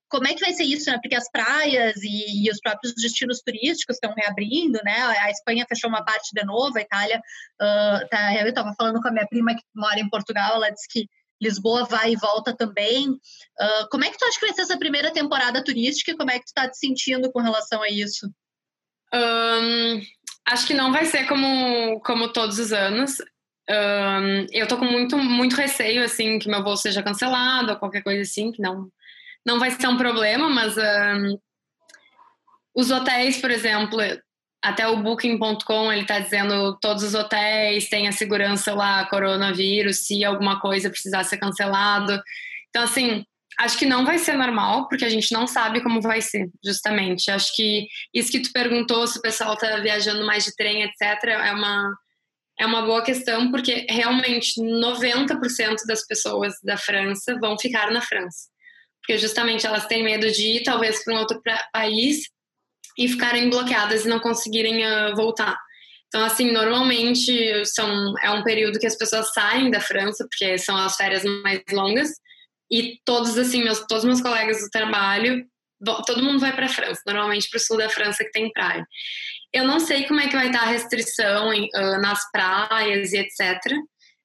Como é que vai ser isso, né? Porque as praias e, e os próprios destinos turísticos estão reabrindo, né? A Espanha fechou uma parte de novo, a Itália. Uh, tá, eu estava falando com a minha prima que mora em Portugal, ela disse que Lisboa vai e volta também. Uh, como é que tu acha que vai ser essa primeira temporada turística como é que tu está te sentindo com relação a isso? Um, acho que não vai ser como, como todos os anos. Um, eu tô com muito, muito receio, assim, que meu voo seja cancelado ou qualquer coisa assim, que não, não vai ser um problema, mas um, os hotéis, por exemplo, até o Booking.com ele está dizendo todos os hotéis têm a segurança lá, coronavírus, se alguma coisa precisar ser cancelado. Então, assim, acho que não vai ser normal, porque a gente não sabe como vai ser, justamente. Acho que isso que tu perguntou, se o pessoal está viajando mais de trem, etc., é uma, é uma boa questão, porque realmente 90% das pessoas da França vão ficar na França porque justamente elas têm medo de ir talvez para um outro país e ficarem bloqueadas e não conseguirem uh, voltar. Então, assim, normalmente são, é um período que as pessoas saem da França, porque são as férias mais longas, e todos, assim, meus, todos meus colegas do trabalho, todo mundo vai para a França, normalmente para o sul da França que tem praia. Eu não sei como é que vai estar a restrição em, uh, nas praias e etc.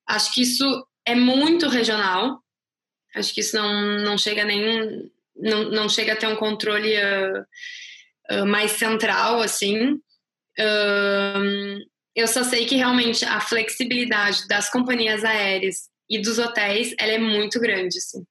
Acho que isso é muito regional, Acho que isso não, não chega nem não, não chega a ter um controle uh, uh, mais central assim. Uh, eu só sei que realmente a flexibilidade das companhias aéreas e dos hotéis ela é muito grande. Assim.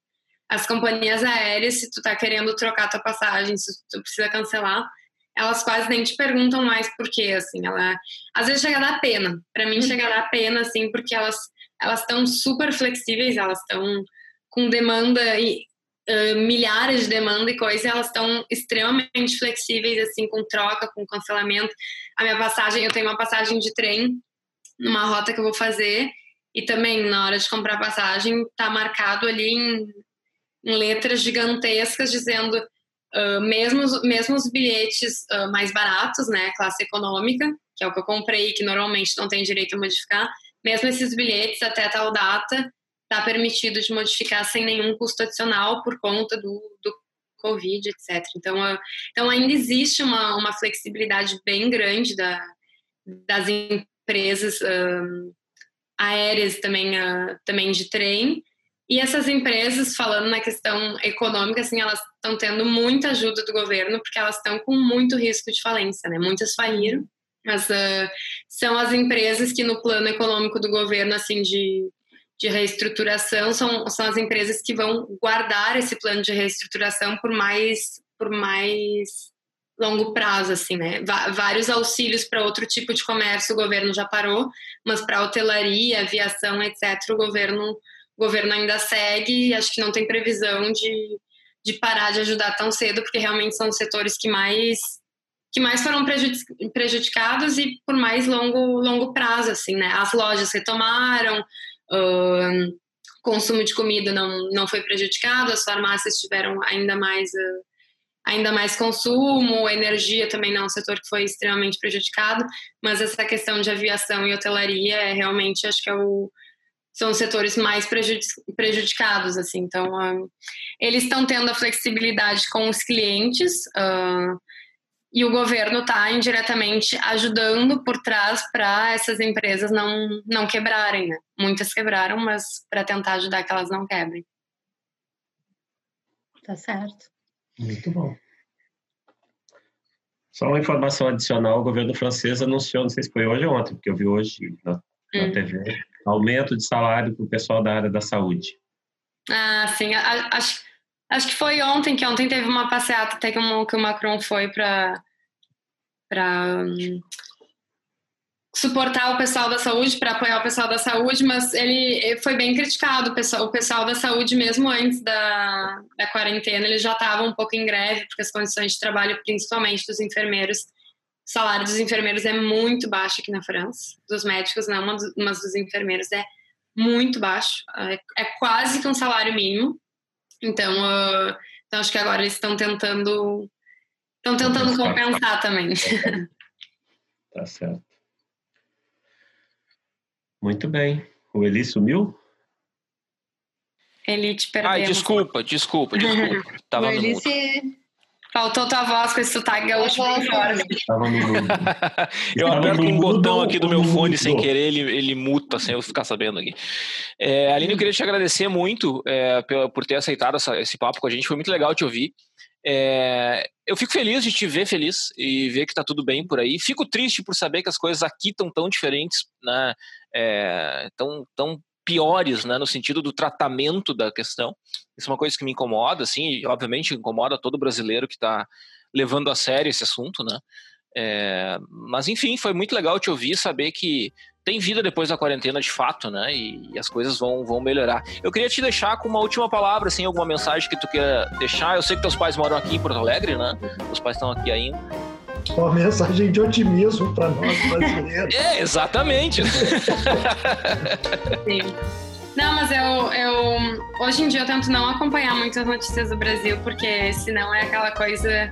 As companhias aéreas, se tu tá querendo trocar tua passagem, se tu precisa cancelar, elas quase nem te perguntam mais por quê, assim, ela às vezes chega a dar pena. Para mim chega a dar pena assim, porque elas elas estão super flexíveis, elas estão com demanda e uh, milhares de demanda e coisas, elas estão extremamente flexíveis, assim, com troca, com cancelamento. A minha passagem, eu tenho uma passagem de trem numa rota que eu vou fazer e também na hora de comprar passagem tá marcado ali em, em letras gigantescas dizendo uh, mesmo, mesmo os bilhetes uh, mais baratos, né, classe econômica, que é o que eu comprei que normalmente não tem direito a modificar, mesmo esses bilhetes até tal data está permitido de modificar sem nenhum custo adicional por conta do, do Covid, etc. Então, então ainda existe uma, uma flexibilidade bem grande da, das empresas um, aéreas também, uh, também de trem. E essas empresas, falando na questão econômica, assim, elas estão tendo muita ajuda do governo, porque elas estão com muito risco de falência, né? Muitas faliram, mas uh, são as empresas que no plano econômico do governo, assim, de de reestruturação são, são as empresas que vão guardar esse plano de reestruturação por mais por mais longo prazo, assim, né? vários auxílios para outro tipo de comércio o governo já parou, mas para hotelaria, aviação, etc., o governo, o governo ainda segue e acho que não tem previsão de, de parar de ajudar tão cedo, porque realmente são os setores que mais que mais foram prejudicados e por mais longo longo prazo, assim, né? As lojas retomaram, Uh, consumo de comida não, não foi prejudicado, as farmácias tiveram ainda mais uh, ainda mais consumo, energia também não é um setor que foi extremamente prejudicado, mas essa questão de aviação e hotelaria é realmente, acho que é o, são os setores mais prejudicados, assim. Então, uh, eles estão tendo a flexibilidade com os clientes uh, e o governo está indiretamente ajudando por trás para essas empresas não, não quebrarem, né? Muitas quebraram, mas para tentar ajudar que elas não quebrem. Tá certo. Muito bom. Só uma informação adicional, o governo francês anunciou, não sei se foi hoje ou ontem, porque eu vi hoje na, na hum. TV, aumento de salário para o pessoal da área da saúde. Ah, sim. Acho, acho que foi ontem, que ontem teve uma passeata até que, que o Macron foi para um, suportar o pessoal da saúde, para apoiar o pessoal da saúde, mas ele foi bem criticado. O pessoal, o pessoal da saúde, mesmo antes da, da quarentena, eles já estavam um pouco em greve, porque as condições de trabalho, principalmente dos enfermeiros, o salário dos enfermeiros é muito baixo aqui na França. Dos médicos não, mas dos enfermeiros é muito baixo. É, é quase que um salário mínimo. Então, uh, então acho que agora eles estão tentando estão tentando compensar também. Tá certo. Muito bem. O Eli sumiu? Eli te perdeu. Ai, desculpa, desculpa, desculpa. Tava no mudo. Faltou tua voz com esse sotaque gaúcho bem forte. Eu aperto um botão aqui do meu fone sem querer, ele, ele muta, sem eu ficar sabendo aqui. É, Aline, eu queria te agradecer muito é, por ter aceitado essa, esse papo com a gente. Foi muito legal te ouvir. É, eu fico feliz de te ver feliz e ver que está tudo bem por aí. Fico triste por saber que as coisas aqui estão tão diferentes, né? É, tão, tão piores, né? No sentido do tratamento da questão. Isso é uma coisa que me incomoda, assim, e obviamente incomoda todo brasileiro que está levando a sério esse assunto, né? É, mas enfim, foi muito legal te ouvir, saber que tem vida depois da quarentena de fato, né? E, e, as coisas vão, vão melhorar. Eu queria te deixar com uma última palavra, assim, alguma mensagem que tu queira deixar. Eu sei que teus pais moram aqui em Porto Alegre, né? Os pais estão aqui ainda. Uma mensagem de otimismo para nós brasileiros. é, exatamente. Sim. Não, mas eu, eu hoje em dia eu tento não acompanhar muitas notícias do Brasil, porque senão é aquela coisa.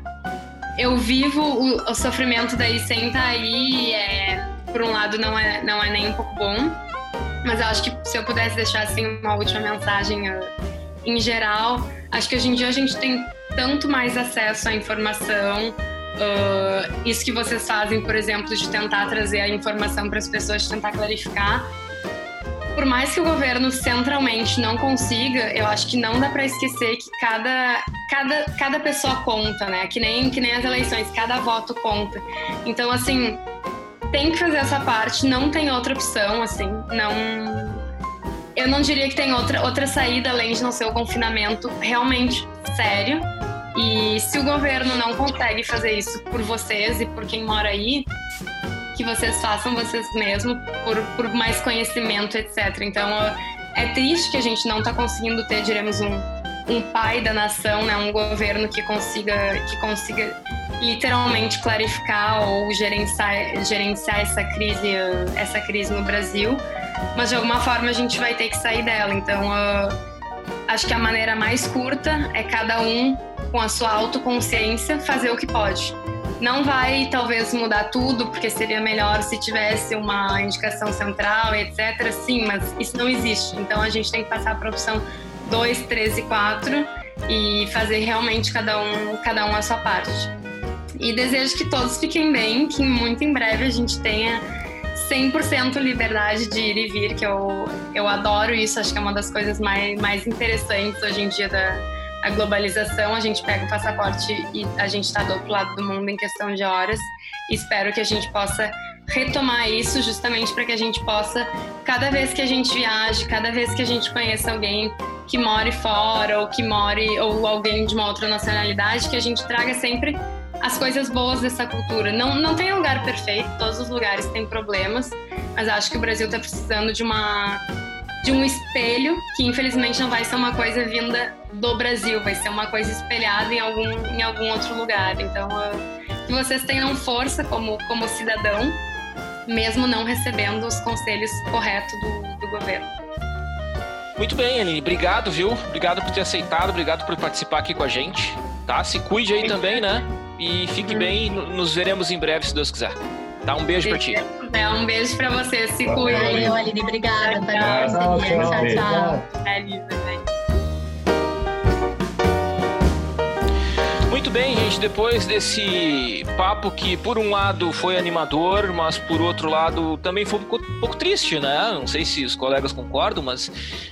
Eu vivo o, o sofrimento daí sem estar tá aí. É por um lado não é, não é nem um pouco bom, mas eu acho que se eu pudesse deixar assim uma última mensagem uh, em geral, acho que hoje em dia a gente tem tanto mais acesso à informação. Uh, isso que vocês fazem, por exemplo, de tentar trazer a informação para as pessoas, de tentar clarificar. Por mais que o governo centralmente não consiga, eu acho que não dá para esquecer que cada, cada, cada pessoa conta, né? Que nem, que nem as eleições, cada voto conta. Então, assim, tem que fazer essa parte, não tem outra opção, assim, não. Eu não diria que tem outra, outra saída além de não ser o confinamento realmente sério. E se o governo não consegue fazer isso por vocês e por quem mora aí, que vocês façam vocês mesmos por, por mais conhecimento, etc. Então é triste que a gente não está conseguindo ter, diremos, um, um pai da nação, né, um governo que consiga, que consiga literalmente clarificar ou gerenciar, gerenciar essa crise, essa crise no Brasil, mas de alguma forma a gente vai ter que sair dela. Então, uh, acho que a maneira mais curta é cada um com a sua autoconsciência fazer o que pode. Não vai talvez mudar tudo, porque seria melhor se tivesse uma indicação central, etc. Sim, mas isso não existe. Então a gente tem que passar para a opção 2, 3 e 4 e fazer realmente cada um, cada um a sua parte. E desejo que todos fiquem bem, que muito em breve a gente tenha 100% liberdade de ir e vir, que eu, eu adoro isso, acho que é uma das coisas mais, mais interessantes hoje em dia da a globalização. A gente pega o passaporte e a gente está do outro lado do mundo em questão de horas. Espero que a gente possa retomar isso justamente para que a gente possa, cada vez que a gente viaje, cada vez que a gente conheça alguém que more fora ou que more ou alguém de uma outra nacionalidade, que a gente traga sempre as coisas boas dessa cultura. Não, não tem lugar perfeito, todos os lugares têm problemas, mas acho que o Brasil está precisando de uma de um espelho que infelizmente não vai ser uma coisa vinda do Brasil, vai ser uma coisa espelhada em algum, em algum outro lugar. Então, uh, que vocês tenham força como, como cidadão, mesmo não recebendo os conselhos corretos do, do governo. Muito bem, Aline. Obrigado, viu? Obrigado por ter aceitado, obrigado por participar aqui com a gente Tá? Se cuide aí também, né? E fique bem. Nos veremos em breve, se Deus quiser. Tá? Um beijo pra ti. É, um beijo pra você. Se cuide. Valeu, Aline. Obrigada. Tchau, tchau. tchau, tchau. É, Muito bem, gente. Depois desse papo que, por um lado, foi animador, mas por outro lado, também foi um pouco, triste, né? Não sei se os colegas concordam, mas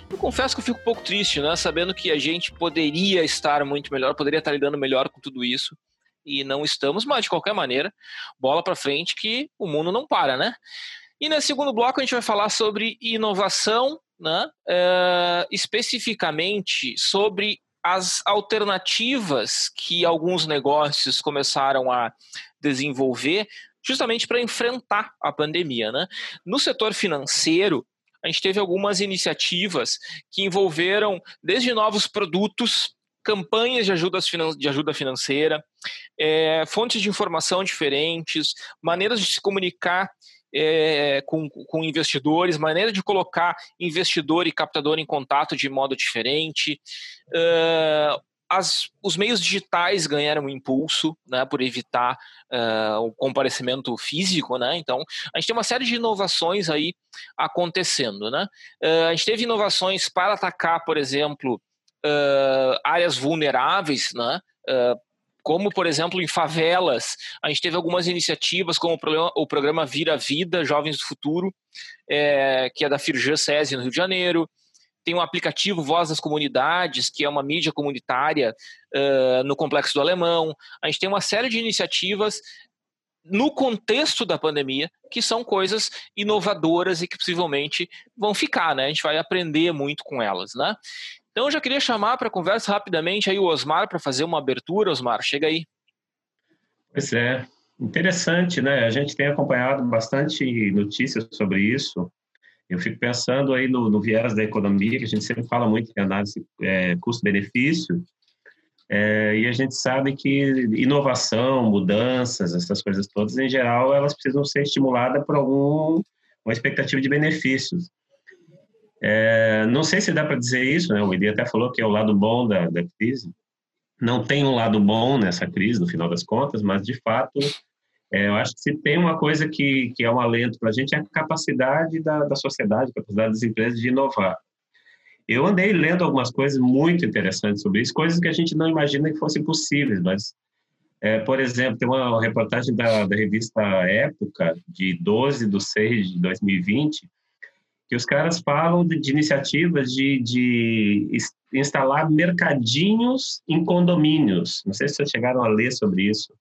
eu confesso que eu fico um pouco triste, né? Sabendo que a gente poderia estar muito melhor, poderia estar lidando melhor com tudo isso e não estamos, mas de qualquer maneira, bola para frente que o mundo não para, né? E nesse segundo bloco a gente vai falar sobre inovação, né? Uh, especificamente sobre as alternativas que alguns negócios começaram a desenvolver justamente para enfrentar a pandemia. Né? No setor financeiro, a gente teve algumas iniciativas que envolveram desde novos produtos, campanhas de ajuda, de ajuda financeira, é, fontes de informação diferentes, maneiras de se comunicar é, com, com investidores, maneira de colocar investidor e captador em contato de modo diferente. Uh, as, os meios digitais ganharam um impulso né, por evitar uh, o comparecimento físico, né? Então, a gente tem uma série de inovações aí acontecendo, né? Uh, a gente teve inovações para atacar, por exemplo, áreas vulneráveis, né? Como, por exemplo, em favelas, a gente teve algumas iniciativas, como o programa, o programa Vira Vida, Jovens do Futuro, é, que é da Firjan SESI no Rio de Janeiro. Tem um aplicativo Voz das Comunidades, que é uma mídia comunitária uh, no Complexo do Alemão. A gente tem uma série de iniciativas no contexto da pandemia, que são coisas inovadoras e que possivelmente vão ficar, né? A gente vai aprender muito com elas, né? Então eu já queria chamar para conversa rapidamente aí o Osmar para fazer uma abertura. Osmar, chega aí. Pois é, interessante, né? A gente tem acompanhado bastante notícias sobre isso. Eu fico pensando aí no, no viés da economia, que a gente sempre fala muito em análise é, custo-benefício, é, e a gente sabe que inovação, mudanças, essas coisas todas, em geral, elas precisam ser estimuladas por algum, uma expectativa de benefícios. É, não sei se dá para dizer isso, né? O Eli até falou que é o lado bom da, da crise. Não tem um lado bom nessa crise, no final das contas, mas de fato, é, eu acho que se tem uma coisa que, que é um alento para a gente é a capacidade da, da sociedade, a capacidade das empresas de inovar. Eu andei lendo algumas coisas muito interessantes sobre isso, coisas que a gente não imagina que fossem possíveis, mas, é, por exemplo, tem uma reportagem da, da revista Época, de 12 de 6 de 2020, que os caras falam de, de iniciativas de, de, instalar mercadinhos em condomínios. Não sei se vocês chegaram a ler sobre isso.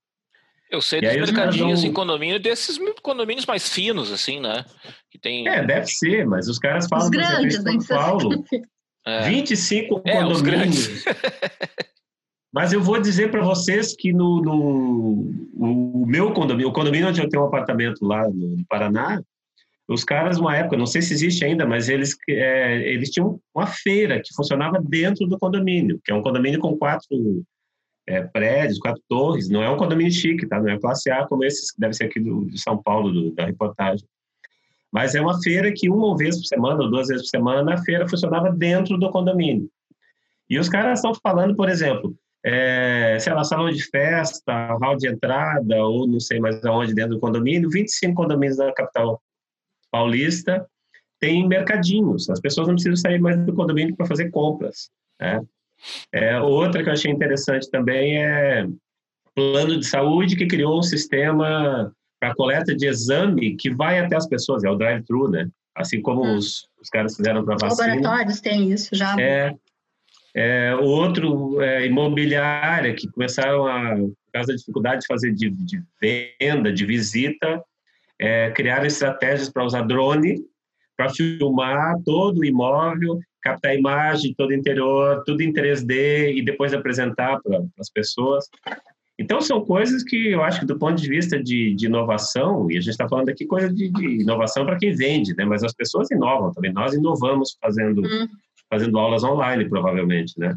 Eu sei dos mercadinhos em condomínio, desses condomínios mais finos, assim, né? Que tem... É, deve ser, mas os caras falam... Os grandes, né? São Paulo, é. 25 é, condomínios. mas eu vou dizer para vocês que no, no o meu condomínio, o condomínio onde eu tenho um apartamento lá no Paraná, os caras, uma época, não sei se existe ainda, mas eles, é, eles tinham uma feira que funcionava dentro do condomínio, que é um condomínio com quatro é, prédios, quatro torres. Não é um condomínio chique, tá? Não é classe A como esse que deve ser aqui do, de São Paulo, do, da reportagem. Mas é uma feira que uma vez por semana ou duas vezes por semana a feira funcionava dentro do condomínio. E os caras estão falando, por exemplo, é, sei lá, salão de festa, hall de entrada, ou não sei mais aonde dentro do condomínio, 25 condomínios da capital paulista tem mercadinhos. As pessoas não precisam sair mais do condomínio para fazer compras. Né? É, outra que eu achei interessante também é plano de saúde que criou um sistema para coleta de exame que vai até as pessoas, é o drive-thru, né? Assim como hum. os, os caras fizeram para vacina. Laboratórios têm isso já. É, é, outro é, imobiliária que começaram a, por causa da dificuldade de fazer de, de venda, de visita, é, criaram estratégias para usar drone para filmar todo o imóvel, captar a imagem, todo o interior, tudo em 3D e depois apresentar para as pessoas. Então, são coisas que eu acho que, do ponto de vista de, de inovação, e a gente está falando aqui coisa de, de inovação para quem vende, né? mas as pessoas inovam também. Nós inovamos fazendo, hum. fazendo aulas online, provavelmente. Né?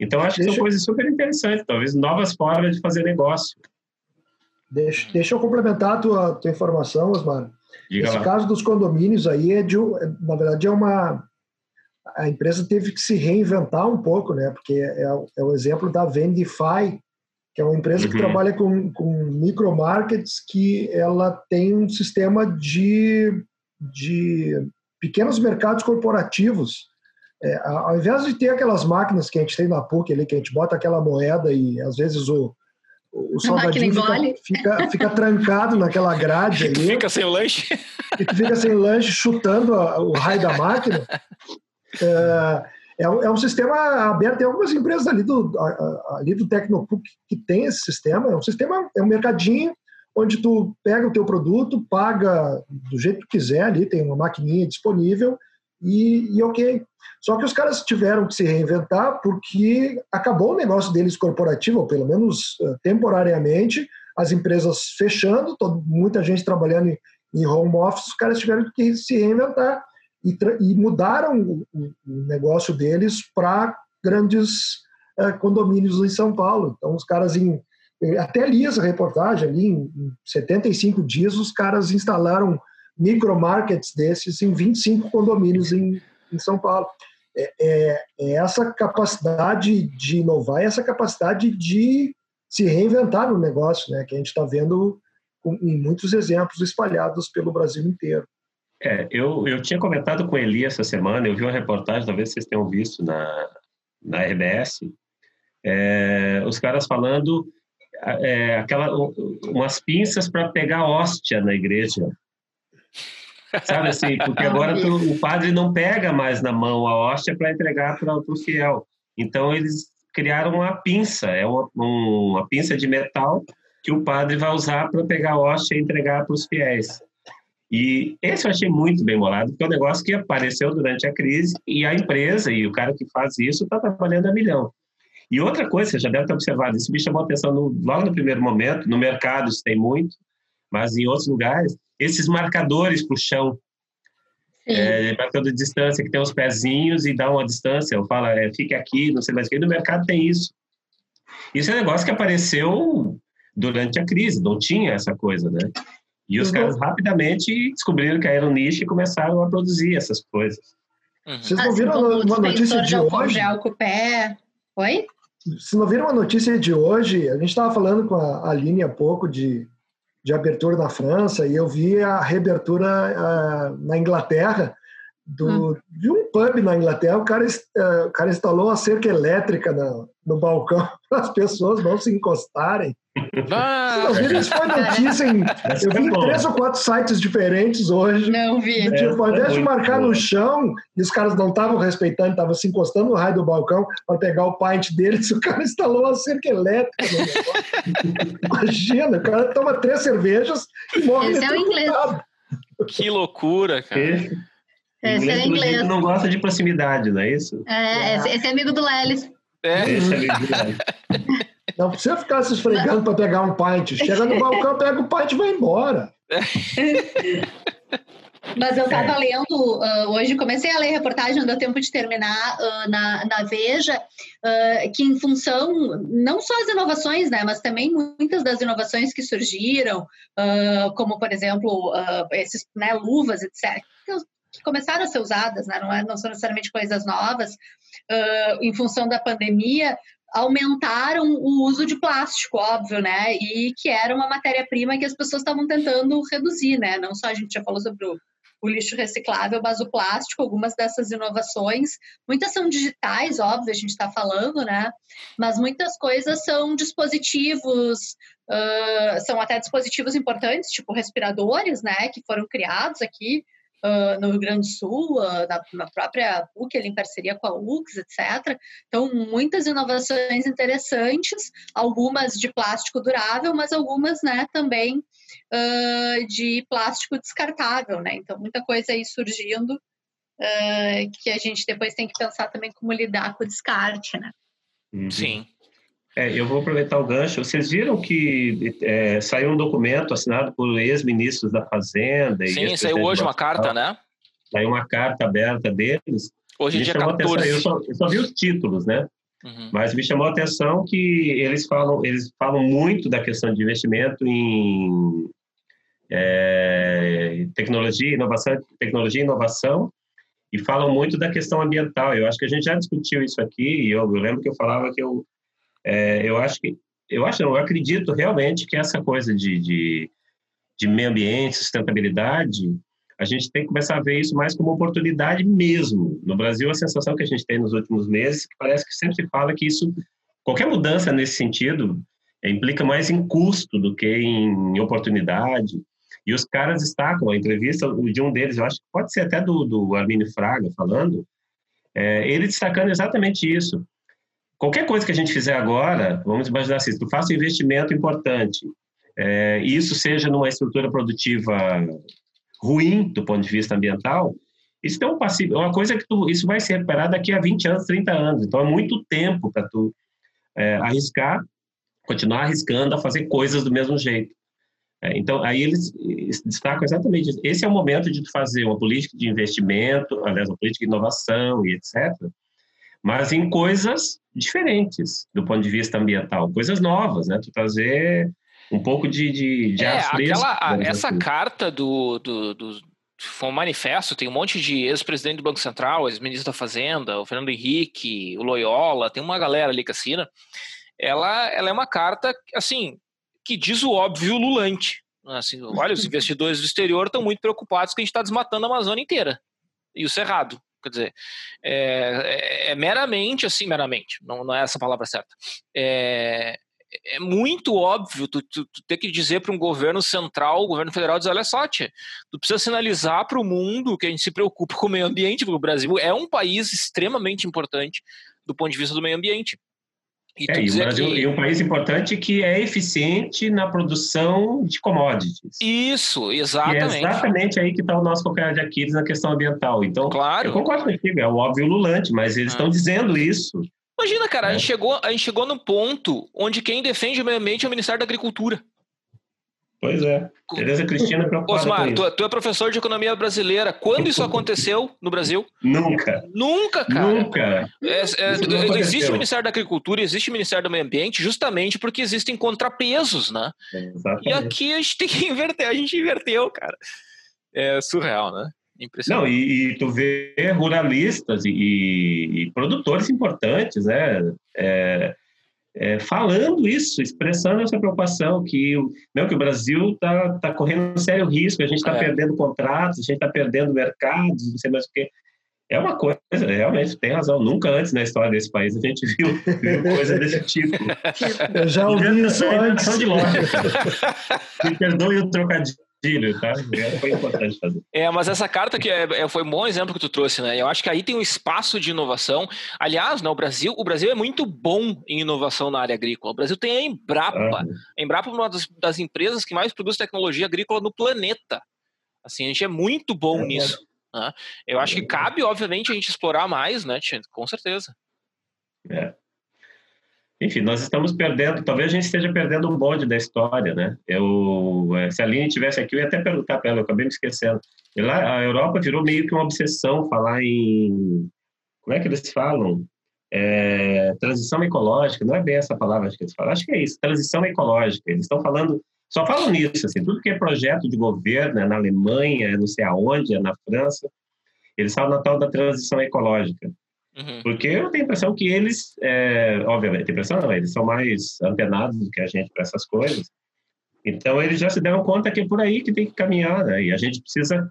Então, acho que são coisas super interessantes, talvez novas formas de fazer negócio. Deixa, deixa eu complementar a tua, tua informação, Osmar. Diga Esse lá. caso dos condomínios aí é de, na verdade, é uma a empresa teve que se reinventar um pouco, né? Porque é, é o exemplo da Vendify, que é uma empresa uhum. que trabalha com, com micromarkets, que ela tem um sistema de, de pequenos mercados corporativos. É, ao invés de ter aquelas máquinas que a gente tem na PUC ali, que a gente bota aquela moeda e às vezes o, o salgadinho fica, fica, fica, trancado naquela grade ali. Fica sem o lanche. E fica sem lanche, chutando a, o raio da máquina. É, é, um, é um sistema aberto. Tem algumas empresas ali do, ali do Tecnopuc que tem esse sistema. É um sistema, é um mercadinho onde tu pega o teu produto, paga do jeito que tu quiser ali, tem uma maquininha disponível e, e ok. Só que os caras tiveram que se reinventar porque acabou o negócio deles corporativo, ou pelo menos uh, temporariamente, as empresas fechando, todo, muita gente trabalhando em, em, home office, os caras tiveram que se reinventar e, e mudaram o, o, negócio deles para grandes uh, condomínios em São Paulo. Então, os caras em até li essa reportagem ali, em 75 dias, os caras instalaram micromarkets desses em 25 condomínios em, em São Paulo. É, é, é, essa capacidade de inovar, essa capacidade de se reinventar no negócio, né, que a gente está vendo em muitos exemplos espalhados pelo Brasil inteiro. É, eu, eu tinha comentado com Eli essa semana, eu vi uma reportagem, talvez vocês tenham visto na, na RBS, é, os caras falando é, aquela, umas pinças para pegar hóstia na igreja. Sabe assim, porque agora tu, o padre não pega mais na mão a hóstia para entregar para o fiel. Então eles criaram uma pinça, é uma, um, uma pinça de metal que o padre vai usar para pegar a hóstia e entregar para os fiéis. E esse eu achei muito bem molado, porque é um negócio que apareceu durante a crise e a empresa e o cara que faz isso está trabalhando a milhão. E outra coisa, você já deve ter observado, isso me chamou a atenção no, logo no primeiro momento, no mercado isso tem muito, mas em outros lugares, esses marcadores para o chão, é, marcador de distância, que tem os pezinhos e dá uma distância, eu falo, é, fique aqui, não sei mais o que, no mercado tem isso. Isso é um negócio que apareceu durante a crise, não tinha essa coisa, né? E os uhum. caras rapidamente descobriram que era um nicho e começaram a produzir essas coisas. Uhum. Vocês não viram assim, uma notícia de hoje? Álcool pé. Oi? Se não viram a notícia de hoje, a gente estava falando com a Aline há pouco de, de abertura na França e eu vi a reabertura uh, na Inglaterra do, hum. de um pub na Inglaterra. O cara, uh, o cara instalou uma cerca elétrica no, no balcão para as pessoas não se encostarem. Ah, não viram? Isso foi notícia em. Eu vi em três ou quatro sites diferentes hoje. Não vi. Tipo, ao invés de marcar no chão, e os caras não estavam respeitando, estavam se encostando no raio do balcão para pegar o pint deles, o cara instalou uma cerca elétrica. Imagina, o cara toma três cervejas e morre. Esse é o inglês. Que loucura, cara. É inglês. não gosta de proximidade, não é isso? É, esse, esse é amigo do Lelis. É. Esse é amigo do Lelis. Não precisa ficar se esfregando para pegar um pint. Chega no balcão, pega o pint e vai embora. Mas eu estava é. lendo uh, hoje, comecei a ler reportagem, não deu tempo de terminar uh, na, na Veja, uh, que em função, não só as inovações, né, mas também muitas das inovações que surgiram, como por exemplo, esses né, luvas, etc., que começaram a ser usadas, né, não, é, não são necessariamente coisas novas, em função da pandemia, aumentaram o uso de plástico, óbvio, né? E que era uma matéria-prima que as pessoas estavam tentando reduzir, né? Não só a gente já falou sobre o, o, lixo reciclável, mas o plástico, algumas dessas inovações, muitas são digitais, óbvio, a gente está falando, né? Mas muitas coisas são dispositivos, uh, são até dispositivos importantes, tipo respiradores, né? Que foram criados aqui uh, no Rio Grande do Sul, uh, na, na, própria PUC, ele em parceria com a UX, etc. Então, muitas inovações interessantes, algumas de plástico durável, mas algumas né, também uh, de plástico descartável. Né? Então, muita coisa aí surgindo que a gente depois tem que pensar também como lidar com o descarte. Né? Uhum. Sim. É, eu vou aproveitar o gancho. Vocês viram que é, saiu um documento assinado por ex-ministros da Fazenda? Sim, saiu hoje uma carta, né? Saiu uma carta aberta deles. Hoje, dia 14. Eu só, eu só, vi os títulos, né? Uhum. Mas me chamou a atenção que eles falam, eles falam muito da questão de investimento em é, tecnologia, inovação, tecnologia e inovação e falam muito da questão ambiental. Eu acho que a gente já discutiu isso aqui, e eu, eu lembro que eu falava que eu, é, eu acho que, eu acho, eu acredito realmente que essa coisa de, de, de meio ambiente, sustentabilidade, a gente tem que começar a ver isso mais como oportunidade mesmo. No Brasil, a sensação que a gente tem nos últimos meses, que parece que sempre se fala que isso, qualquer mudança nesse sentido, implica mais em custo do que em oportunidade. E os caras destacam a entrevista de um deles, eu acho que pode ser até do, do Arminio Fraga falando, é, ele destacando exatamente isso. Qualquer coisa que a gente fizer agora, vamos imaginar assim, tu faça um investimento importante, é, e isso seja numa estrutura produtiva ruim do ponto de vista ambiental, isso é um passivo, é uma coisa que tu, isso vai se recuperar daqui a 20 anos, 30 anos. Então é muito tempo para tu é, arriscar, continuar arriscando a fazer coisas do mesmo jeito. É, então, aí eles destacam exatamente isso. Esse é o momento de fazer uma política de investimento, aliás, uma política de inovação e etc., mas em coisas diferentes do ponto de vista ambiental, coisas novas, né? Tu trazer um pouco de, de, de é, aquela, essa carta do, do, do, foi um manifesto, tem um monte de ex-presidente do Banco Central, ex-ministro da Fazenda, o Fernando Henrique, o Loyola, tem uma galera ali que assina. Ela, ela é uma carta, assim, que diz o óbvio lulante. Assim, olha, os investidores do exterior estão muito preocupados que a gente está desmatando a Amazônia inteira. E o Cerrado. Quer dizer, é, é, é, meramente, assim, meramente, não, não é essa a palavra certa. É, é muito óbvio tu, tu, tu ter que dizer para um governo central, o governo federal, dizer, olha só, tia, tu precisa sinalizar para o mundo que a gente se preocupa com o meio ambiente, porque o Brasil é um país extremamente importante do ponto de vista do meio ambiente. E, é, e o Brasil que... é um país importante que é eficiente na produção de commodities. Isso, exatamente. E é exatamente aí que está o nosso calcanhar de Aquiles na questão ambiental. Então, claro. eu concordo contigo, é o óbvio lulante, mas eles estão ah. dizendo isso. Imagina, cara, é. a, gente chegou, a gente chegou no ponto onde quem defende o meio ambiente é o Ministério da Agricultura. Pois é. Tereza Cristina preocupada Osmar, tu, tu, é professor de economia brasileira. Quando isso aconteceu no Brasil? Nunca. Nunca, cara. Nunca. É, é, existe o Ministério da Agricultura, existe o Ministério do Meio Ambiente, justamente porque existem contrapesos, né? exatamente. E aqui a gente tem que inverter. A gente inverteu, cara. É surreal, né? Impressionante. Não, e, e tu vê ruralistas e, e produtores importantes, né? É, é, falando isso, expressando essa preocupação que, não, que o Brasil está tá correndo um sério risco, a gente está é. perdendo contratos, a gente está perdendo mercados, não sei mais o que. É uma coisa, realmente, tem razão. Nunca antes na história desse país a gente viu, viu coisa desse tipo. Eu já ouvi isso antes. de lógica. Me perdoe o trocadilho filho, tá? Foi importante fazer. É, mas essa carta que é, é, foi um bom exemplo que tu trouxe, né? Eu acho que aí tem um espaço de inovação. Aliás, né, o Brasil, o Brasil é muito bom em inovação na área agrícola. O Brasil tem a Embrapa. Ah. A Embrapa é uma das, das, empresas que mais produz tecnologia agrícola no planeta. Assim, a gente é muito bom é, nisso. Né? Eu acho que cabe, obviamente, a gente explorar mais, né, Com certeza. É enfim, nós estamos perdendo, talvez a gente esteja perdendo um bonde da história, né? Eu, eh, se a Aline estivesse aqui, eu ia até perguntar para ela, eu acabei me esquecendo. E lá, a Europa virou meio que uma obsessão falar em, como é que eles falam? É, transição ecológica, não é bem essa palavra que eles falam, acho que é isso, transição ecológica. Eles estão falando, só falam nisso, assim, tudo que é projeto de governo, é na Alemanha, é não sei aonde, é na França, eles falam na tal da transição ecológica. Uhum. Porque eu tenho a impressão que eles, é, obviamente, a impressão não, eles são mais antenados do que a gente para essas coisas. Então, eles já se deram conta que é por aí que tem que caminhar, né? E a gente precisa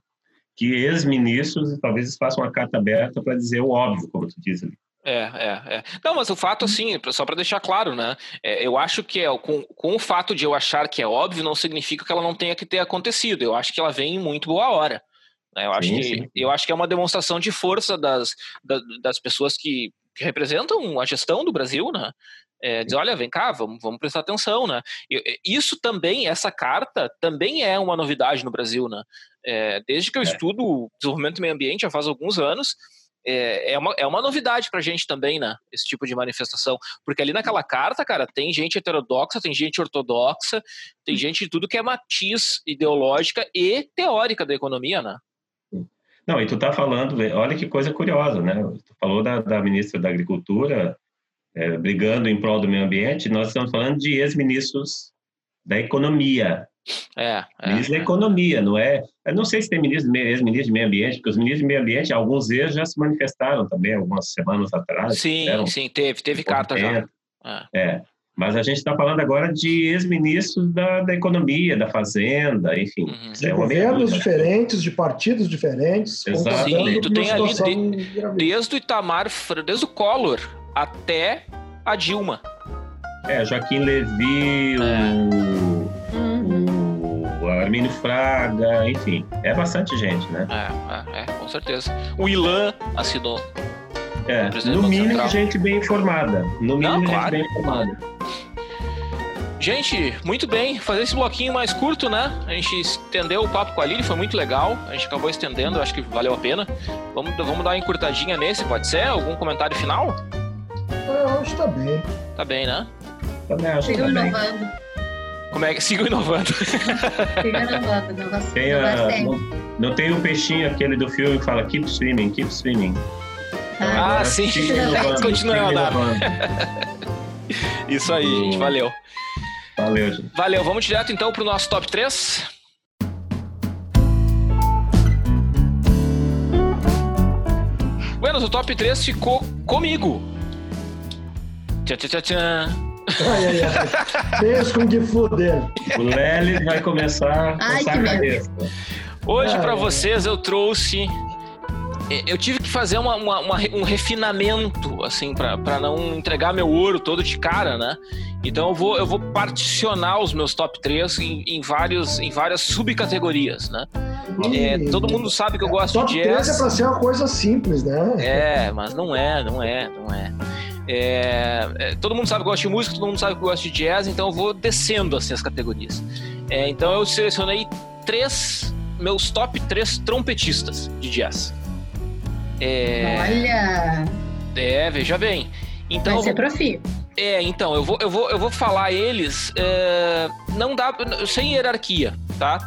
que ex-ministros talvez façam uma carta aberta para dizer o óbvio, como tu diz ali. É, é, é. Não, mas o fato, assim, só para deixar claro, né? É, eu acho que é, com, com o fato de eu achar que é óbvio, não significa que ela não tenha que ter acontecido. Eu acho que ela vem em muito boa hora. Né? Eu, acho sim, que, sim. eu acho que é uma demonstração de força das, das, das pessoas que, que, representam a gestão do Brasil, né? É, dizer, olha, vem cá, vamos, vamos prestar atenção, né? Isso também, essa carta também é uma novidade no Brasil, né? É, desde que eu é. estudo desenvolvimento do meio ambiente já faz alguns anos, é, é, uma, é uma novidade pra gente também, né? Esse tipo de manifestação. Porque ali naquela carta, cara, tem gente heterodoxa, tem gente ortodoxa, tem hum. gente de tudo que é matiz ideológica e teórica da economia, né? Não, e tu tá falando, olha que coisa curiosa, né? Tu falou da, da ministra da Agricultura é, brigando em prol do meio ambiente, nós estamos falando de ex-ministros da Economia, É, é. Ministro da Economia, não é? Eu não sei se tem ministro, ex-ministro de meio ambiente, porque os ministros de meio ambiente, alguns deles já se manifestaram também, algumas semanas atrás. Sim, sim, teve, teve carta já. É. Mas a gente está falando agora de ex-ministros da, da economia, da fazenda, enfim. Uhum. De é governos diferentes, de partidos diferentes. Sim, tu tem ali de, desde o Itamar, desde o Collor até a Dilma. É, Joaquim Levy, é. o, o Armínio Fraga, enfim. É bastante gente, né? É, é, é com certeza. O Ilan assinou. É, no mínimo Central. gente bem informada. No mínimo Não, gente claro. bem informada. Gente, muito bem. Fazer esse bloquinho mais curto, né? A gente estendeu o papo com a Lili, foi muito legal. A gente acabou estendendo, acho que valeu a pena. Vamos, vamos dar uma encurtadinha nesse, pode ser? Algum comentário final? Eu acho que tá bem. Tá bem, né? Também acho Sigo que tá inovando. Bem. Como é que sigo inovando? Sigo inovando, não, tem a, não, não tem o peixinho aquele do filme que fala keep swimming, keep swimming. Ah, ah sim. Continua a andar. Isso aí, gente. Valeu. Valeu, gente. Valeu. Vamos direto então pro nosso top 3. Bueno, o top 3 ficou comigo. Tchau, tchau, tchau, tchau. Ai, ai, ai. Beijo com que fuder. O Lely vai começar a ai, a cabeça. Hoje, para vocês, eu trouxe eu tive que fazer uma, uma, uma, um refinamento, assim, para não entregar meu ouro todo de cara, né? Então eu vou, eu vou particionar os meus top 3 em, em, vários, em várias subcategorias, né? É, todo mundo sabe que eu gosto top de jazz. 3 é pra ser uma coisa simples, né? É, mas não é, não é, não é. É, é, todo mundo sabe que eu gosto de música, todo mundo sabe que eu gosto de jazz, então eu vou descendo assim as categorias. É, então eu selecionei três, meus top 3 trompetistas de jazz. É... Olha! É, veja bem. Então, Vai ser profi. É, então, eu vou, eu vou, eu vou falar eles. É, não dá. Sem hierarquia, tá?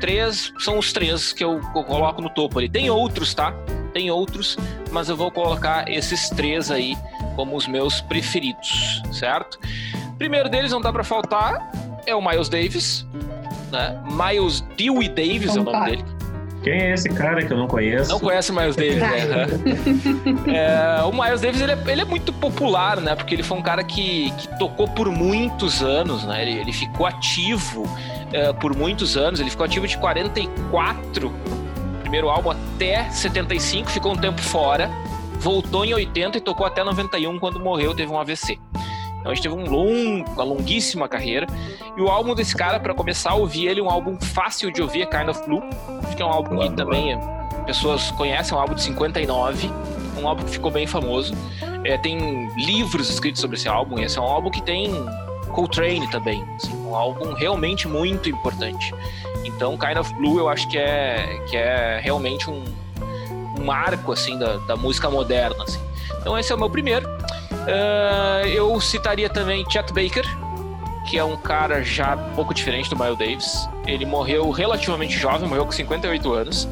Três são os três que eu, eu coloco no topo ali. Tem outros, tá? Tem outros, mas eu vou colocar esses três aí como os meus preferidos, certo? Primeiro deles, não dá para faltar, é o Miles Davis, né? Miles Dewey Davis é o nome dele. Quem é esse cara que eu não conheço? Não conhece o Miles Davis, né? é, o Miles Davis ele é, ele é, muito popular, né? Porque ele foi um cara que, que tocou por muitos anos, né? Ele, ele ficou ativo é, por muitos anos. Ele ficou ativo de 44, primeiro álbum, até 75, ficou um tempo fora. Voltou em 80 e tocou até 91, quando morreu, teve um AVC. Então a gente teve um long, uma longuíssima carreira. E o álbum desse cara, para começar a ouvir ele, um álbum fácil de ouvir, é Kind of Blue. Acho que é um álbum que também pessoas conhecem, é um álbum de 59. Um álbum que ficou bem famoso. É, tem livros escritos sobre esse álbum. Esse é um álbum que tem Coltrane também. Assim, um álbum realmente muito importante. Então, Kind of Blue eu acho que é, que é realmente um, um marco assim, da, da música moderna. Assim. Então, esse é o meu primeiro. Uh, eu citaria também Chet Baker, que é um cara já um pouco diferente do Miles Davis. Ele morreu relativamente jovem, morreu com 58 anos.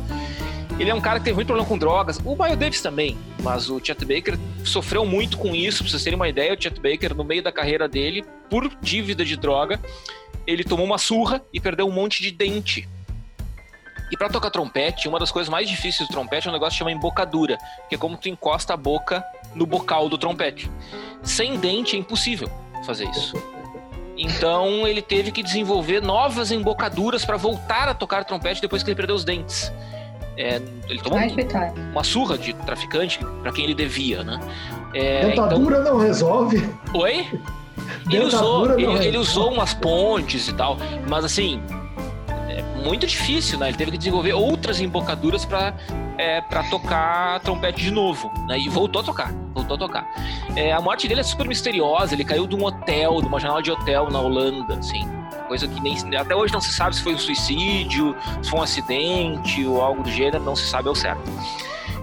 Ele é um cara que teve muito problema com drogas. O Miles Davis também, mas o Chet Baker sofreu muito com isso. Pra vocês terem uma ideia, o Chet Baker, no meio da carreira dele, por dívida de droga, ele tomou uma surra e perdeu um monte de dente. E para tocar trompete, uma das coisas mais difíceis do trompete é um negócio que chama embocadura, que é como tu encosta a boca no bocal do trompete. Sem dente é impossível fazer isso. Então ele teve que desenvolver novas embocaduras para voltar a tocar trompete depois que ele perdeu os dentes. É, ele tomou um, uma surra de traficante para quem ele devia, né? É, Dentadura então... não resolve. Oi? Ele usou, ele, ele usou umas pontes e tal, mas assim, muito difícil, né? Ele teve que desenvolver outras embocaduras para é, para tocar trompete de novo, né? E voltou a tocar, voltou a tocar. É, a morte dele é super misteriosa. Ele caiu de um hotel, de uma janela de hotel na Holanda, assim. Coisa que nem até hoje não se sabe se foi um suicídio, se foi um acidente ou algo do gênero, não se sabe ao certo.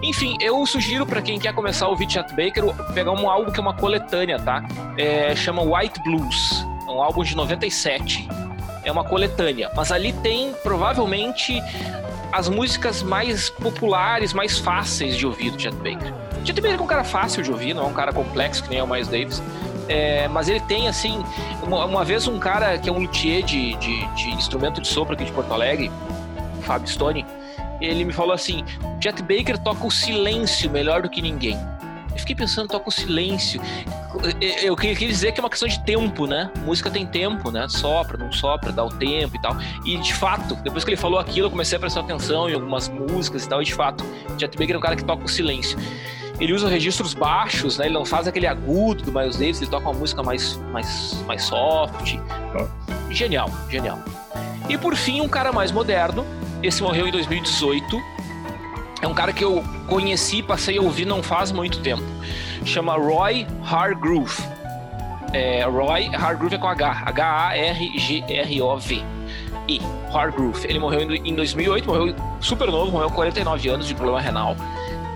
Enfim, eu sugiro para quem quer começar a ouvir Chet Baker pegar um álbum que é uma coletânea, tá? É, chama White Blues. É um álbum de 97 é uma coletânea, mas ali tem provavelmente as músicas mais populares, mais fáceis de ouvir do Chet Baker. Chet Baker é um cara fácil de ouvir, não é um cara complexo que nem é o Miles Davis, É, mas ele tem, assim, uma, uma, vez um cara que é um luthier de, de, de instrumento de sopro aqui de Porto Alegre, Fábio Stone, ele me falou assim: Jet Baker toca o silêncio melhor do que ninguém. Eu fiquei pensando, toca o silêncio. Eu queria dizer que é uma questão de tempo, né? Música tem tempo, né? Sopra, não sopra, dá o tempo e tal. E de fato, depois que ele falou aquilo, eu comecei a prestar atenção em algumas músicas e tal. E de fato, Jet Baker é um cara que toca o silêncio. Ele usa registros baixos, né? Ele não faz aquele agudo do Miles Davis, ele toca uma música mais, mais, mais soft. Genial, genial. E por fim, um cara mais moderno. Esse morreu em 2018 é um cara que eu conheci, passei a ouvir não faz muito tempo. Chama Roy Hargrove. É, Roy Hargrove é com H. H-A-R-G-R-O-V. E Hargrove. Ele morreu em 2008, morreu super novo, morreu com 49 anos de problema renal.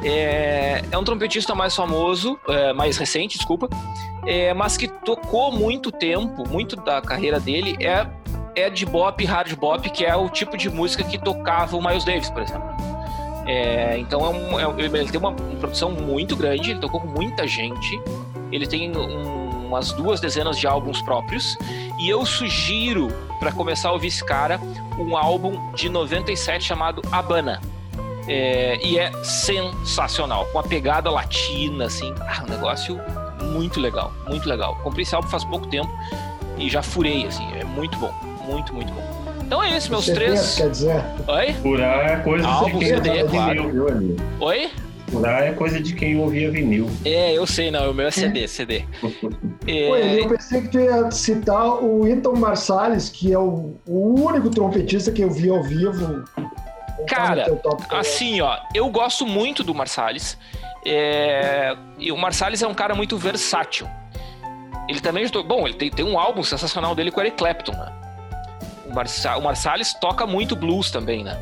É, é um trompetista mais famoso, é, mais recente, desculpa, é, mas que tocou muito tempo, muito da carreira dele é, é de bop, hard bop, que é o tipo de música que tocava o Miles Davis, por exemplo. É, então é um, é, ele tem uma, produção muito grande, ele tocou com muita gente, ele tem um, umas duas dezenas de álbuns próprios, e eu sugiro, para começar a ouvir esse cara, um álbum de 97 chamado Habana. É, e é sensacional, com a pegada latina, assim, ah, um negócio muito legal, muito legal. Comprei esse álbum faz pouco tempo e já furei, assim, é muito bom, muito, muito bom. Então é isso, meus CD, três. Quer dizer. Oi? Furar é coisa Álbum, de quem CD, é claro. vinil, viu, Oi? Furar é coisa de quem ouvia vinil. É, eu sei, não. O meu é CD, CD. é... Pô, eu pensei que tu ia citar o Wynton Marsalis, que é o, o único trompetista que eu vi ao vivo. Cara, assim, ó, eu gosto muito do Marsalis. É... E o Marsalis é um cara muito versátil. Ele também. Bom, ele tem, tem um álbum sensacional dele com o Eric Clapton, né? O Marsalis toca muito blues também, né?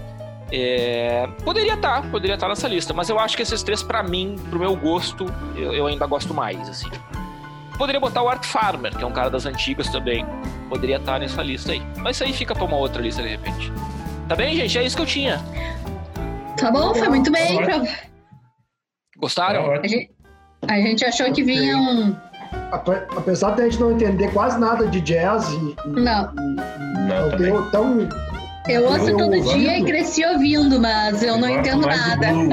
É, poderia estar, tá, poderia estar tá nessa lista, mas eu acho que esses três, para mim, pro meu gosto, eu, eu, ainda gosto mais, assim. Poderia botar o Art Farmer, que é um cara das antigas também. Poderia estar tá nessa lista aí. Mas isso aí fica pra uma outra lista de repente. Tá bem, gente? É isso que eu tinha. Tá bom, foi muito bem. Gostaram? A gente, a gente achou que vinha um apesar de a gente não entender quase nada de jazz e, não, e, não, não tão eu ouço eu todo ouvindo. dia e cresci ouvindo, mas eu, eu não entendo nada. uhum.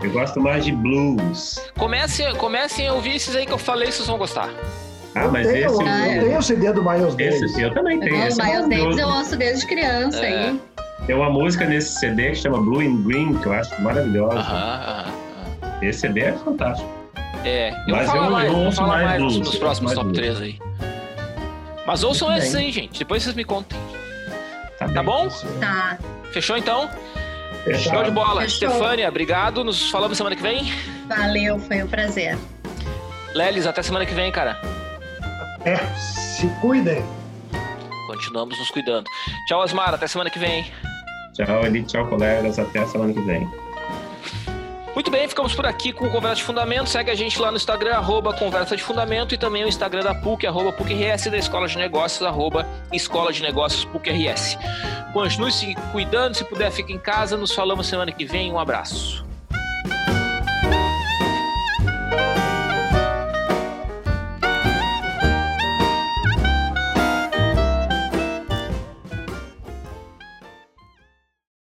Eu gosto mais de blues. Comecem, comecem a ouvir esses aí que eu falei, vocês vão gostar. Ah, mas eu esse. Tenho, ah, eu tenho o CD do Miles Davis. Esse, eu também tenho. O Miles Davis eu ouço desde criança. É. Aí. Tem uma música nesse CD que chama Blue and Green, que eu acho maravilhosa. Aham, aham. Esse CD é fantástico. É, eu Mas vou falar eu, mais, eu vou falar mais, mais nos, nos próximos top 3 aí. Mas ouçam esses aí, gente. Depois vocês me contem. Tá, tá bom? Tá. Fechou então? Fechou. Show de bola. Fechou. Stefânia, obrigado. Nos falamos semana que vem. Valeu, foi um prazer. Lelis, até semana que vem, cara. É, se cuidem. Continuamos nos cuidando. Tchau, Asmar. Até semana que vem. Tchau, Eli. Tchau, colegas. Até a semana que vem. Muito bem, ficamos por aqui com o Conversa de Fundamento. Segue a gente lá no Instagram, arroba Conversa de Fundamento, e também o Instagram da PUC, arroba PUC-RS, da Escola de Negócios, arroba Escola de Negócios PUC-RS. Continue se cuidando, se puder, fique em casa. Nos falamos semana que vem. Um abraço.